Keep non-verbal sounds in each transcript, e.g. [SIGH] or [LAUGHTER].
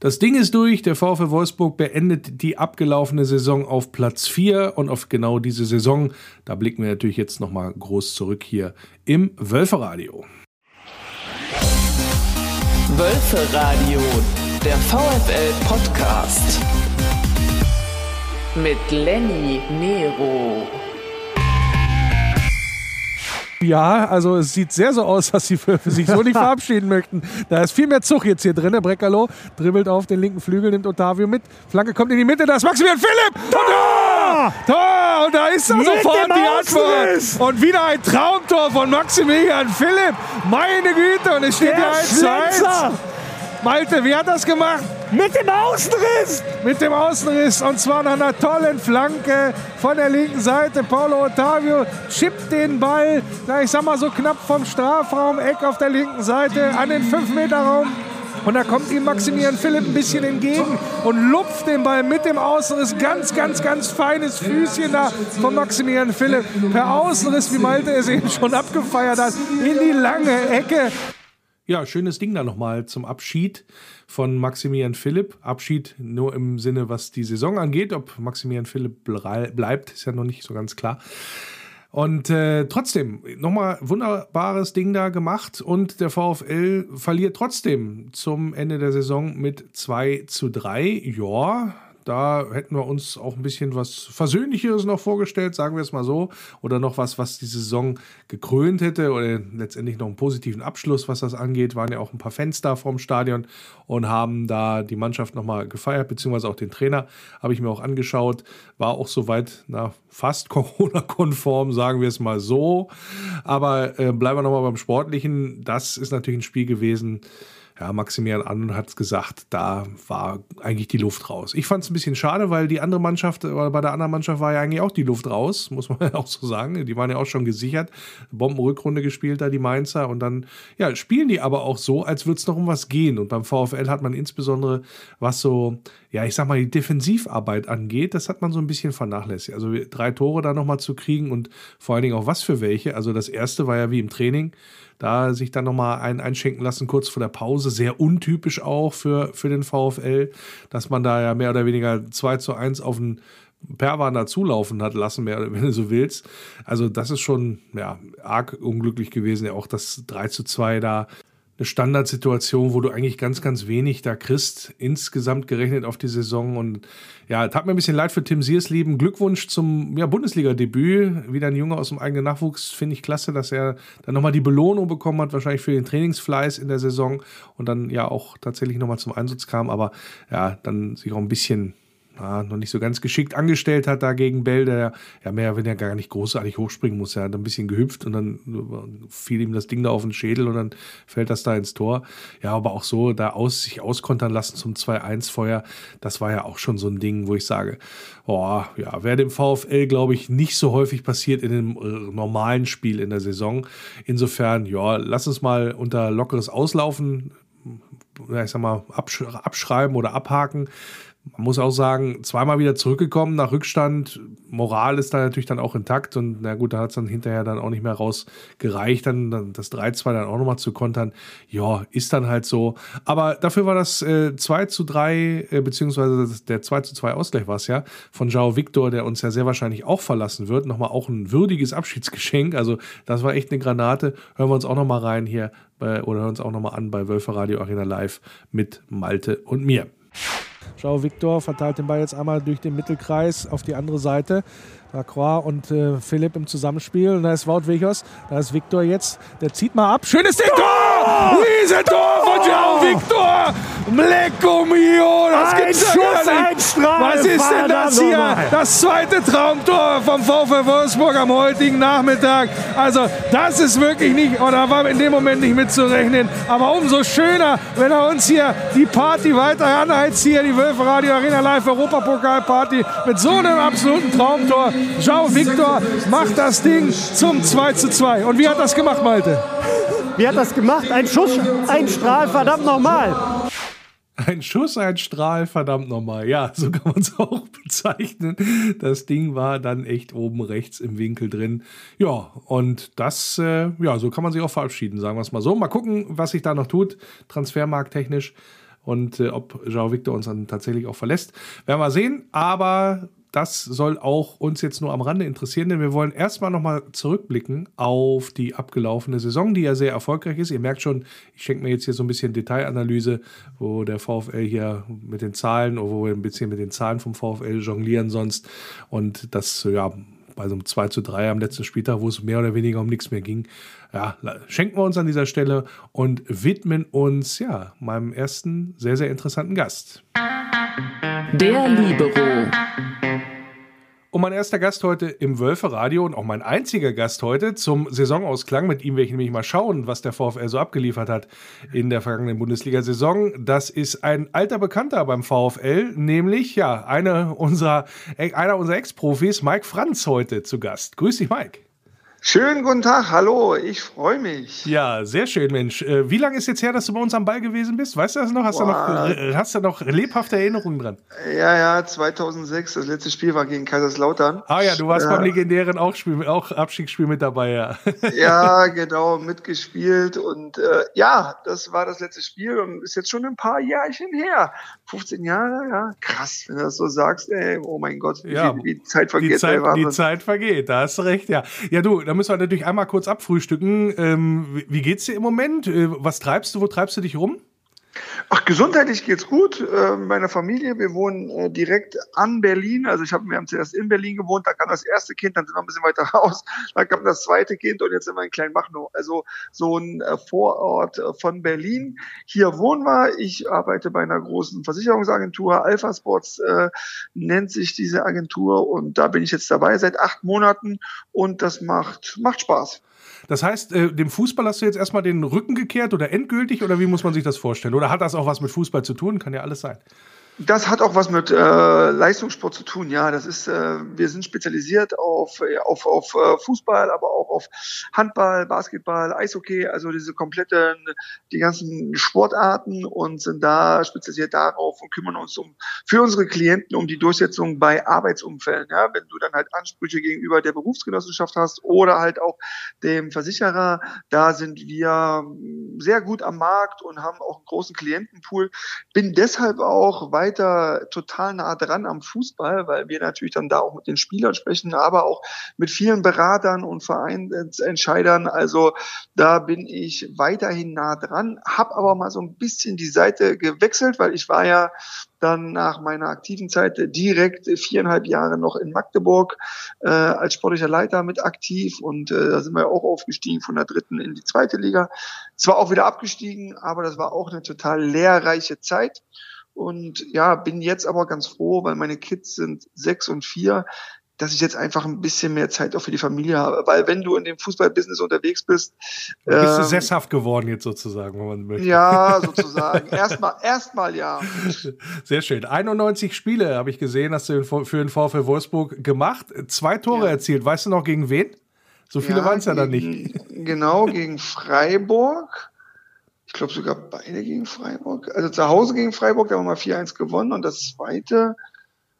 Das Ding ist durch. Der VfL Wolfsburg beendet die abgelaufene Saison auf Platz 4 und auf genau diese Saison, da blicken wir natürlich jetzt nochmal groß zurück hier im Wölferadio. Wölferadio, der VfL Podcast mit Lenny Nero. Ja, also es sieht sehr so aus, dass sie für, für sich so nicht [LAUGHS] verabschieden möchten. Da ist viel mehr Zug jetzt hier drin. Der Breckerlo dribbelt auf den linken Flügel, nimmt Otavio mit. Flanke kommt in die Mitte, da ist Maximilian Philipp! Tor! Tor! Und da ist er sofort die Antwort. Und wieder ein Traumtor von Maximilian Philipp. Meine Güte, und es steht hier 1 zu 1. Malte, wie hat das gemacht? Mit dem Außenriss! Mit dem Außenriss und zwar nach einer tollen Flanke von der linken Seite. Paulo Ottavio chippt den Ball, na, ich sag mal so knapp vom Strafraum, Eck auf der linken Seite an den 5-Meter-Raum. Und da kommt ihm Maximilian Philipp ein bisschen entgegen und lupft den Ball mit dem Außenriss. Ganz, ganz, ganz feines Füßchen da von Maximilian Philipp. Per Außenriss, wie Malte es eben schon abgefeiert hat, in die lange Ecke. Ja, schönes Ding da nochmal zum Abschied von Maximilian Philipp. Abschied nur im Sinne, was die Saison angeht. Ob Maximilian Philipp bleibt, ist ja noch nicht so ganz klar. Und äh, trotzdem, nochmal wunderbares Ding da gemacht und der VfL verliert trotzdem zum Ende der Saison mit 2 zu 3. Ja, da hätten wir uns auch ein bisschen was Versöhnlicheres noch vorgestellt, sagen wir es mal so. Oder noch was, was die Saison gekrönt hätte oder letztendlich noch einen positiven Abschluss, was das angeht. Waren ja auch ein paar Fans da vorm Stadion und haben da die Mannschaft nochmal gefeiert, beziehungsweise auch den Trainer habe ich mir auch angeschaut. War auch soweit, na, fast [LAUGHS] Corona-konform, sagen wir es mal so. Aber äh, bleiben wir nochmal beim Sportlichen. Das ist natürlich ein Spiel gewesen ja, Maximilian An hat es gesagt, da war eigentlich die Luft raus. Ich fand es ein bisschen schade, weil die andere Mannschaft, oder bei der anderen Mannschaft war ja eigentlich auch die Luft raus, [LAUGHS] muss man auch so sagen. Die waren ja auch schon gesichert. Bombenrückrunde gespielt da, die Mainzer. Und dann, ja, spielen die aber auch so, als würde es noch um was gehen. Und beim VfL hat man insbesondere, was so, ja, ich sag mal, die Defensivarbeit angeht, das hat man so ein bisschen vernachlässigt. Also drei Tore da nochmal zu kriegen und vor allen Dingen auch was für welche. Also das erste war ja wie im Training da sich dann nochmal ein einschenken lassen, kurz vor der Pause. Sehr untypisch auch für, für den VfL, dass man da ja mehr oder weniger 2 zu 1 auf den Perwan da zulaufen hat lassen, mehr, wenn du so willst. Also das ist schon ja, arg unglücklich gewesen. Ja, auch das 3 zu 2 da eine Standardsituation, wo du eigentlich ganz, ganz wenig da kriegst, insgesamt gerechnet auf die Saison. Und ja, tat mir ein bisschen leid für Tim Sierslieben. Glückwunsch zum ja, Bundesliga-Debüt. Wieder ein Junge aus dem eigenen Nachwuchs. Finde ich klasse, dass er dann nochmal die Belohnung bekommen hat, wahrscheinlich für den Trainingsfleiß in der Saison und dann ja auch tatsächlich nochmal zum Einsatz kam. Aber ja, dann sich auch ein bisschen ja, noch nicht so ganz geschickt angestellt hat da gegen Bell, der ja mehr wenn er gar nicht großartig hochspringen muss. Er hat ein bisschen gehüpft und dann fiel ihm das Ding da auf den Schädel und dann fällt das da ins Tor. Ja, aber auch so da aus, sich auskontern lassen zum 2-1 Feuer, das war ja auch schon so ein Ding, wo ich sage, oh, ja, wäre dem VfL, glaube ich, nicht so häufig passiert in einem äh, normalen Spiel in der Saison. Insofern, ja, lass uns mal unter lockeres Auslaufen, ich sag mal, abschreiben oder abhaken. Man muss auch sagen, zweimal wieder zurückgekommen nach Rückstand. Moral ist da natürlich dann auch intakt und na gut, da hat es dann hinterher dann auch nicht mehr rausgereicht, dann, dann das 3-2 dann auch nochmal zu kontern. Ja, ist dann halt so. Aber dafür war das äh, 2 zu 3, äh, beziehungsweise der 2 zu 2 Ausgleich war es ja, von Jao Victor, der uns ja sehr wahrscheinlich auch verlassen wird. Nochmal auch ein würdiges Abschiedsgeschenk. Also das war echt eine Granate. Hören wir uns auch nochmal rein hier bei, oder hören uns auch nochmal an bei Wölfe Radio Arena Live mit Malte und mir. Schau, Victor verteilt den Ball jetzt einmal durch den Mittelkreis auf die andere Seite. Lacroix und äh, Philipp im Zusammenspiel. Und da ist Wout Wichers, da ist Victor jetzt. Der zieht mal ab. Schönes Ding! Tor! Riesentor von Joao Victor! Lecco mio! Das ein Schuss, ein Strahl! Was ist denn das hier? Das zweite Traumtor vom VfL Wolfsburg am heutigen Nachmittag. Also das ist wirklich nicht, oder war in dem Moment nicht mitzurechnen. Aber umso schöner, wenn er uns hier die Party weiter anheizt, hier die Wölfe Radio Arena Live Europapokal Party mit so einem absoluten Traumtor. Joao Victor macht das Ding zum 2 zu 2. Und wie hat das gemacht, Malte? Wie hat das gemacht? Ein Schuss, ein Strahl, verdammt nochmal. Ein Schuss, ein Strahl, verdammt nochmal. Ja, so kann man es [LAUGHS] auch bezeichnen. Das Ding war dann echt oben rechts im Winkel drin. Ja, und das, äh, ja, so kann man sich auch verabschieden, sagen wir es mal so. Mal gucken, was sich da noch tut, transfermarkttechnisch. Und äh, ob Jean Victor uns dann tatsächlich auch verlässt, werden wir sehen. Aber das soll auch uns jetzt nur am Rande interessieren, denn wir wollen erstmal nochmal zurückblicken auf die abgelaufene Saison, die ja sehr erfolgreich ist. Ihr merkt schon, ich schenke mir jetzt hier so ein bisschen Detailanalyse, wo der VfL hier mit den Zahlen, oder wo wir ein bisschen mit den Zahlen vom VfL jonglieren sonst. Und das, ja, bei so einem 2 zu 3 am letzten Spieltag, wo es mehr oder weniger um nichts mehr ging. Ja, schenken wir uns an dieser Stelle und widmen uns, ja, meinem ersten sehr, sehr interessanten Gast. Der Libero. Und mein erster Gast heute im Wölfe-Radio und auch mein einziger Gast heute zum Saisonausklang. Mit ihm werde ich nämlich mal schauen, was der VfL so abgeliefert hat in der vergangenen Bundesliga-Saison. Das ist ein alter Bekannter beim VfL, nämlich ja, eine unserer, einer unserer Ex-Profis, Mike Franz, heute zu Gast. Grüß dich, Mike. Schönen guten Tag, hallo, ich freue mich. Ja, sehr schön, Mensch. Äh, wie lange ist jetzt her, dass du bei uns am Ball gewesen bist? Weißt du das noch? Hast, du noch, äh, hast du noch lebhafte Erinnerungen dran? Ja, ja, 2006, das letzte Spiel war gegen Kaiserslautern. Ah ja, du warst äh, beim legendären auch, Spiel, auch Abstiegsspiel mit dabei, ja. [LAUGHS] Ja, genau, mitgespielt und äh, ja, das war das letzte Spiel und ist jetzt schon ein paar Jährchen her. 15 Jahre, ja, krass, wenn du das so sagst, ey, oh mein Gott, wie, ja, wie die Zeit vergeht. Die Zeit, die Zeit vergeht, da hast du recht, ja. Ja, du, da müssen wir natürlich einmal kurz abfrühstücken. Ähm, wie geht's dir im Moment? Äh, was treibst du? Wo treibst du dich rum? Ach, gesundheitlich geht's gut. Äh, meiner Familie, wir wohnen äh, direkt an Berlin. Also ich habe, wir haben zuerst in Berlin gewohnt, da kam das erste Kind, dann sind wir ein bisschen weiter [LAUGHS] raus, dann kam das zweite Kind und jetzt sind wir in Kleinmachnow. Also so ein äh, Vorort äh, von Berlin. Hier wohnen wir. Ich arbeite bei einer großen Versicherungsagentur, Alpha Sports äh, nennt sich diese Agentur und da bin ich jetzt dabei seit acht Monaten und das macht macht Spaß. Das heißt, äh, dem Fußball hast du jetzt erstmal den Rücken gekehrt oder endgültig oder wie muss man sich das vorstellen? Oder hat das auch was mit Fußball zu tun? Kann ja alles sein. Das hat auch was mit äh, Leistungssport zu tun, ja. Das ist, äh, wir sind spezialisiert auf, äh, auf, auf äh, Fußball, aber auch auf Handball, Basketball, Eishockey, also diese kompletten, die ganzen Sportarten und sind da spezialisiert darauf und kümmern uns um für unsere Klienten um die Durchsetzung bei Arbeitsumfällen. Ja, wenn du dann halt Ansprüche gegenüber der Berufsgenossenschaft hast oder halt auch dem Versicherer, da sind wir sehr gut am Markt und haben auch einen großen Klientenpool. Bin deshalb auch weit weiter total nah dran am Fußball, weil wir natürlich dann da auch mit den Spielern sprechen, aber auch mit vielen Beratern und Vereinsentscheidern. Also da bin ich weiterhin nah dran, habe aber mal so ein bisschen die Seite gewechselt, weil ich war ja dann nach meiner aktiven Zeit direkt viereinhalb Jahre noch in Magdeburg äh, als sportlicher Leiter mit aktiv und äh, da sind wir auch aufgestiegen von der dritten in die zweite Liga. Zwar auch wieder abgestiegen, aber das war auch eine total lehrreiche Zeit. Und ja, bin jetzt aber ganz froh, weil meine Kids sind sechs und vier, dass ich jetzt einfach ein bisschen mehr Zeit auch für die Familie habe. Weil wenn du in dem Fußballbusiness unterwegs bist. Du bist ähm, du sesshaft geworden jetzt sozusagen, wenn man möchte. Ja, sozusagen. [LAUGHS] erstmal, erstmal ja. Sehr schön. 91 Spiele habe ich gesehen, hast du für den VfL Wolfsburg gemacht. Zwei Tore ja. erzielt. Weißt du noch gegen wen? So viele ja, waren es ja dann nicht. Genau, gegen Freiburg ich glaube sogar beide gegen Freiburg. Also zu Hause gegen Freiburg, da haben wir mal 4-1 gewonnen und das zweite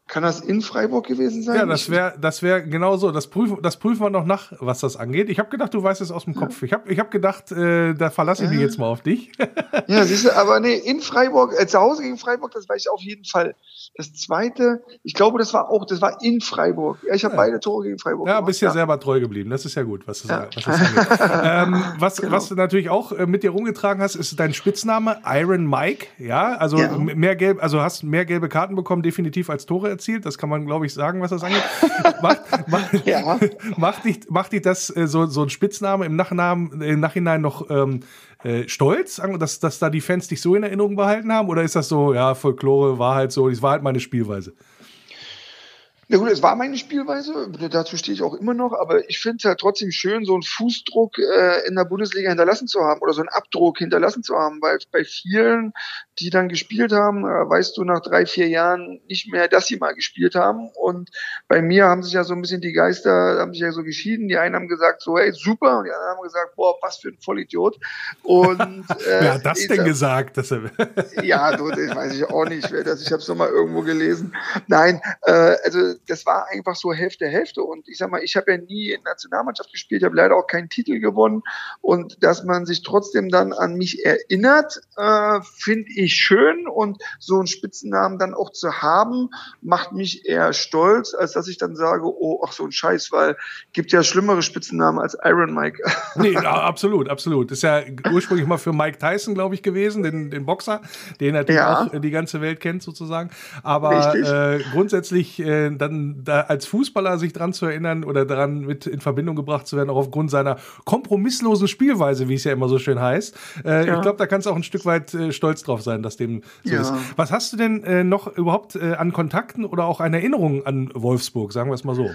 kann das in Freiburg gewesen sein? Ja, das wäre das wär genau so. Das prüfen, das prüfen wir noch nach, was das angeht. Ich habe gedacht, du weißt es aus dem Kopf. Ja. Ich habe ich hab gedacht, äh, da verlasse ich mich jetzt mal auf dich. [LAUGHS] ja, siehst du, aber nee, in Freiburg, äh, zu Hause gegen Freiburg, das weiß ich auf jeden Fall. Das zweite, ich glaube, das war auch, das war in Freiburg. Ja, ich habe ja. beide Tore gegen Freiburg Ja, gemacht. bist ja selber treu geblieben. Das ist ja gut, was, das, was das angeht. ähm, was, genau. was du natürlich auch äh, mit dir rumgetragen hast, ist dein Spitzname Iron Mike. Ja, also mehr gelb, also hast mehr gelbe Karten bekommen, definitiv als Tore erzielt. Das kann man, glaube ich, sagen, was das angeht. [LAUGHS] macht, macht, ja. [LAUGHS] macht, dich, macht dich das äh, so, so ein Spitzname im, Nachnamen, im Nachhinein noch ähm, äh, stolz, dass, dass da die Fans dich so in Erinnerung behalten haben? Oder ist das so, ja, Folklore war halt so, das war halt meine Spielweise? Na gut, es war meine Spielweise, dazu stehe ich auch immer noch, aber ich finde es halt trotzdem schön, so einen Fußdruck äh, in der Bundesliga hinterlassen zu haben oder so einen Abdruck hinterlassen zu haben, weil bei vielen, die dann gespielt haben, äh, weißt du nach drei, vier Jahren nicht mehr, dass sie mal gespielt haben. Und bei mir haben sich ja so ein bisschen die Geister, haben sich ja so geschieden. Die einen haben gesagt, so, hey, super, und die anderen haben gesagt, boah, was für ein Vollidiot. Und, äh, [LAUGHS] Wer hat das denn gesagt? Dass er ja, du, das weiß ich auch nicht, wer das, ich habe es nochmal irgendwo gelesen. Nein, äh, also das war einfach so Hälfte, Hälfte. Und ich sag mal, ich habe ja nie in Nationalmannschaft gespielt, ich habe leider auch keinen Titel gewonnen. Und dass man sich trotzdem dann an mich erinnert, äh, finde ich ich schön und so einen Spitzennamen dann auch zu haben, macht mich eher stolz, als dass ich dann sage, oh, ach so ein Scheiß, weil gibt ja schlimmere Spitzennamen als Iron Mike. [LAUGHS] Nee, absolut, absolut. Das ist ja ursprünglich mal für Mike Tyson, glaube ich, gewesen, den, den Boxer, den natürlich ja. auch die ganze Welt kennt sozusagen. Aber äh, grundsätzlich äh, dann da als Fußballer sich dran zu erinnern oder daran mit in Verbindung gebracht zu werden, auch aufgrund seiner kompromisslosen Spielweise, wie es ja immer so schön heißt. Äh, ja. Ich glaube, da kannst du auch ein Stück weit äh, stolz drauf sein, dass dem so ja. ist. Was hast du denn äh, noch überhaupt äh, an Kontakten oder auch an Erinnerungen an Wolfsburg, sagen wir es mal so?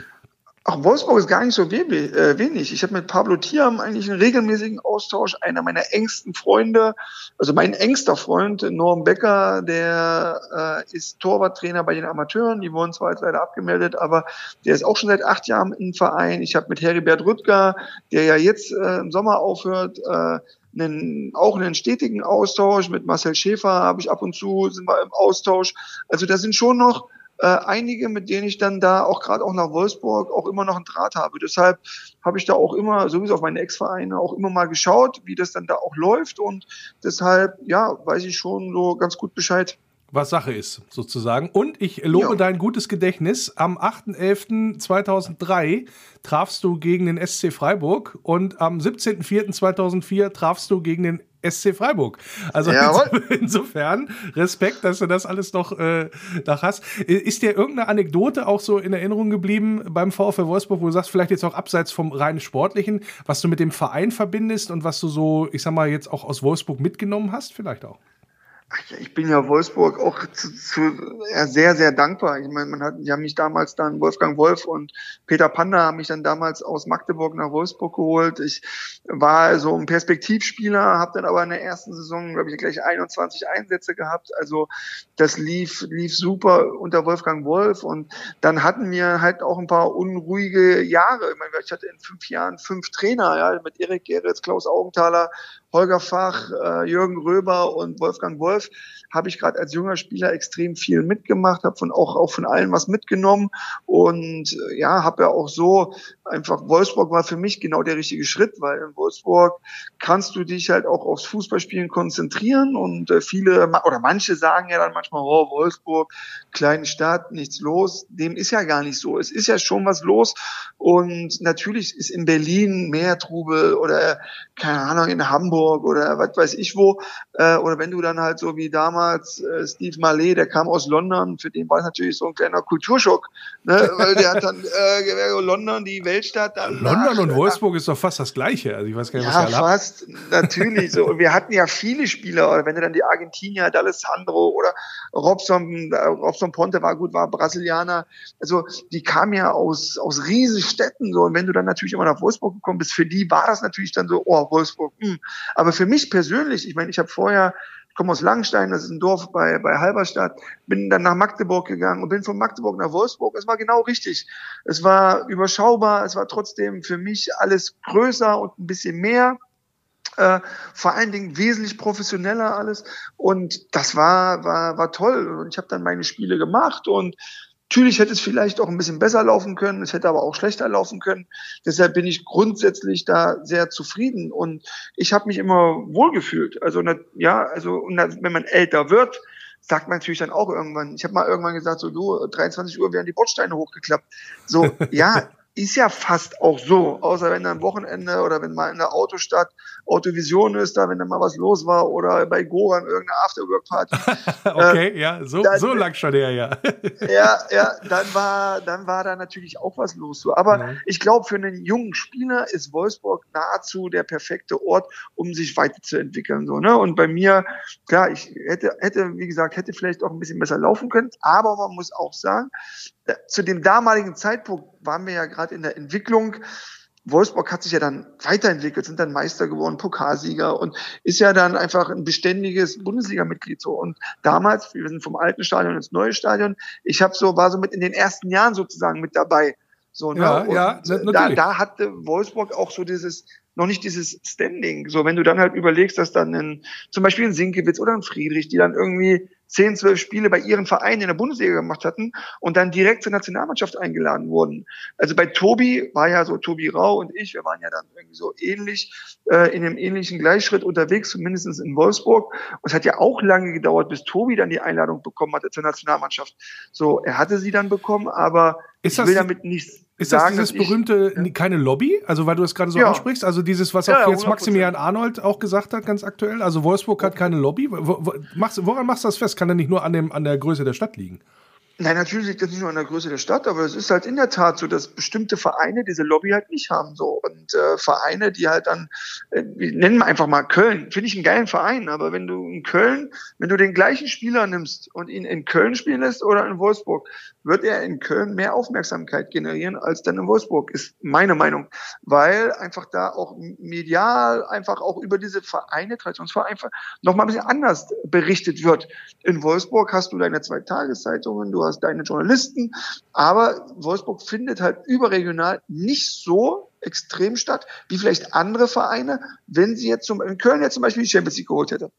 Ach, Wolfsburg ist gar nicht so äh, wenig. Ich habe mit Pablo Thiam eigentlich einen regelmäßigen Austausch. Einer meiner engsten Freunde, also mein engster Freund, Norm Becker, der äh, ist Torwarttrainer bei den Amateuren. Die wurden zwar jetzt leider abgemeldet, aber der ist auch schon seit acht Jahren im Verein. Ich habe mit Heribert Rüttger, der ja jetzt äh, im Sommer aufhört, äh, einen, auch einen stetigen Austausch. Mit Marcel Schäfer habe ich ab und zu, sind wir im Austausch. Also da sind schon noch äh, einige, mit denen ich dann da auch gerade auch nach Wolfsburg auch immer noch einen Draht habe. Deshalb habe ich da auch immer, sowieso auf meine Ex-Vereine, auch immer mal geschaut, wie das dann da auch läuft. Und deshalb, ja, weiß ich schon so ganz gut Bescheid was Sache ist, sozusagen. Und ich lobe ja. dein gutes Gedächtnis. Am 8.11.2003 trafst du gegen den SC Freiburg und am 17.04.2004 trafst du gegen den SC Freiburg. Also [LAUGHS] insofern Respekt, dass du das alles noch äh, da hast. Ist dir irgendeine Anekdote auch so in Erinnerung geblieben beim VfL Wolfsburg, wo du sagst, vielleicht jetzt auch abseits vom rein sportlichen, was du mit dem Verein verbindest und was du so, ich sag mal, jetzt auch aus Wolfsburg mitgenommen hast, vielleicht auch? Ich bin ja Wolfsburg auch zu, zu, ja, sehr, sehr dankbar. Ich meine, man hat, die haben mich damals dann, Wolfgang Wolf und Peter Panda haben mich dann damals aus Magdeburg nach Wolfsburg geholt. Ich war so ein Perspektivspieler, habe dann aber in der ersten Saison, glaube ich, gleich 21 Einsätze gehabt. Also das lief, lief super unter Wolfgang Wolf und dann hatten wir halt auch ein paar unruhige Jahre. Ich, meine, ich hatte in fünf Jahren fünf Trainer, ja, mit Erik Geritz, Klaus Augenthaler Holger Fach, äh, Jürgen Röber und Wolfgang Wolf habe ich gerade als junger Spieler extrem viel mitgemacht, habe von auch, auch von allen was mitgenommen und äh, ja, habe ja auch so einfach Wolfsburg war für mich genau der richtige Schritt, weil in Wolfsburg kannst du dich halt auch aufs Fußballspielen konzentrieren und äh, viele oder manche sagen ja dann manchmal, oh, Wolfsburg, kleine Stadt, nichts los. Dem ist ja gar nicht so. Es ist ja schon was los und natürlich ist in Berlin mehr Trubel oder keine Ahnung in Hamburg oder was weiß ich wo äh, oder wenn du dann halt so wie damals äh, Steve Mallet, der kam aus London, für den war es natürlich so ein kleiner Kulturschock, ne? weil der hat dann äh, London die Welt Weltstadt. Dann London und Wolfsburg ist doch fast das Gleiche. Also ich weiß gar nicht, ja, was ihr fast, natürlich. So. Und wir hatten ja viele Spieler, wenn du dann die Argentinier, D'Alessandro oder Robson, äh, Robson Ponte war gut, war Brasilianer. Also die kamen ja aus, aus Riesenstädten. So. Und wenn du dann natürlich immer nach Wolfsburg gekommen bist, für die war das natürlich dann so, oh, Wolfsburg. Mh. Hm. Aber für mich persönlich, ich meine, ich habe vorher komme aus Langenstein, das ist ein Dorf bei, bei Halberstadt, bin dann nach Magdeburg gegangen und bin von Magdeburg nach Wolfsburg. Es war genau richtig. Es war überschaubar, es war trotzdem für mich alles größer und ein bisschen mehr. Äh, vor allen Dingen wesentlich professioneller alles und das war war war toll und ich habe dann meine Spiele gemacht und Natürlich hätte es vielleicht auch ein bisschen besser laufen können, es hätte aber auch schlechter laufen können. Deshalb bin ich grundsätzlich da sehr zufrieden und ich habe mich immer wohlgefühlt. Also ja, also wenn man älter wird, sagt man natürlich dann auch irgendwann. Ich habe mal irgendwann gesagt, so du 23 Uhr werden die Bordsteine hochgeklappt. So ja, ist ja fast auch so, außer wenn dann Wochenende oder wenn mal in der Autostadt Autovision ist, da wenn da mal was los war oder bei Goran irgendeine Afterwork-Party. [LAUGHS] okay, äh, ja, so, dann, so lang schon her, ja. [LAUGHS] ja, ja, dann war, dann war da natürlich auch was los. So. Aber mhm. ich glaube, für einen jungen Spieler ist Wolfsburg nahezu der perfekte Ort, um sich weiterzuentwickeln. So, ne? Und bei mir, klar, ich hätte, hätte, wie gesagt, hätte vielleicht auch ein bisschen besser laufen können, aber man muss auch sagen, zu dem damaligen Zeitpunkt waren wir ja gerade in der Entwicklung. Wolfsburg hat sich ja dann weiterentwickelt, sind dann Meister geworden, Pokalsieger und ist ja dann einfach ein beständiges Bundesliga-Mitglied so. Und damals, wir sind vom alten Stadion ins neue Stadion, ich habe so war so mit in den ersten Jahren sozusagen mit dabei. So, ne? Ja, und ja, da, da hatte Wolfsburg auch so dieses noch nicht dieses Standing. So, wenn du dann halt überlegst, dass dann ein, zum Beispiel ein Sinkewitz oder ein Friedrich, die dann irgendwie zehn, zwölf Spiele bei ihren Vereinen in der Bundesliga gemacht hatten und dann direkt zur Nationalmannschaft eingeladen wurden. Also bei Tobi war ja so, Tobi Rau und ich, wir waren ja dann irgendwie so ähnlich, äh, in einem ähnlichen Gleichschritt unterwegs, zumindest in Wolfsburg. Und es hat ja auch lange gedauert, bis Tobi dann die Einladung bekommen hatte zur Nationalmannschaft. So, er hatte sie dann bekommen, aber ich will damit nichts Ist das sagen, dieses dass ich- berühmte, keine Lobby? Also, weil du es gerade so Ja. ansprichst, also dieses, was Ja, auch jetzt 100%. Maximilian Arnold auch gesagt hat, ganz aktuell. Also, Wolfsburg hat keine Lobby. Woran machst du das fest? Kann ja nicht nur an, dem, an der Größe der Stadt liegen. Nein, natürlich liegt das nicht nur an der Größe der Stadt, aber es ist halt in der Tat so, dass bestimmte Vereine diese Lobby halt nicht haben. So. Und äh, Vereine, die halt dann, äh, wir nennen wir einfach mal Köln, finde ich einen geilen Verein, aber wenn du in Köln, wenn du den gleichen Spieler nimmst und ihn in Köln spielen lässt oder in Wolfsburg, wird er in Köln mehr Aufmerksamkeit generieren als dann in Wolfsburg, ist meine Meinung. Weil einfach da auch medial einfach auch über diese Vereine, Traditionsvereine, nochmal ein bisschen anders berichtet wird. In Wolfsburg hast du deine zwei Tageszeitungen, du hast deine Journalisten, aber Wolfsburg findet halt überregional nicht so extrem statt, wie vielleicht andere Vereine, wenn sie jetzt zum, in Köln jetzt zum Beispiel die Champions League geholt hätte.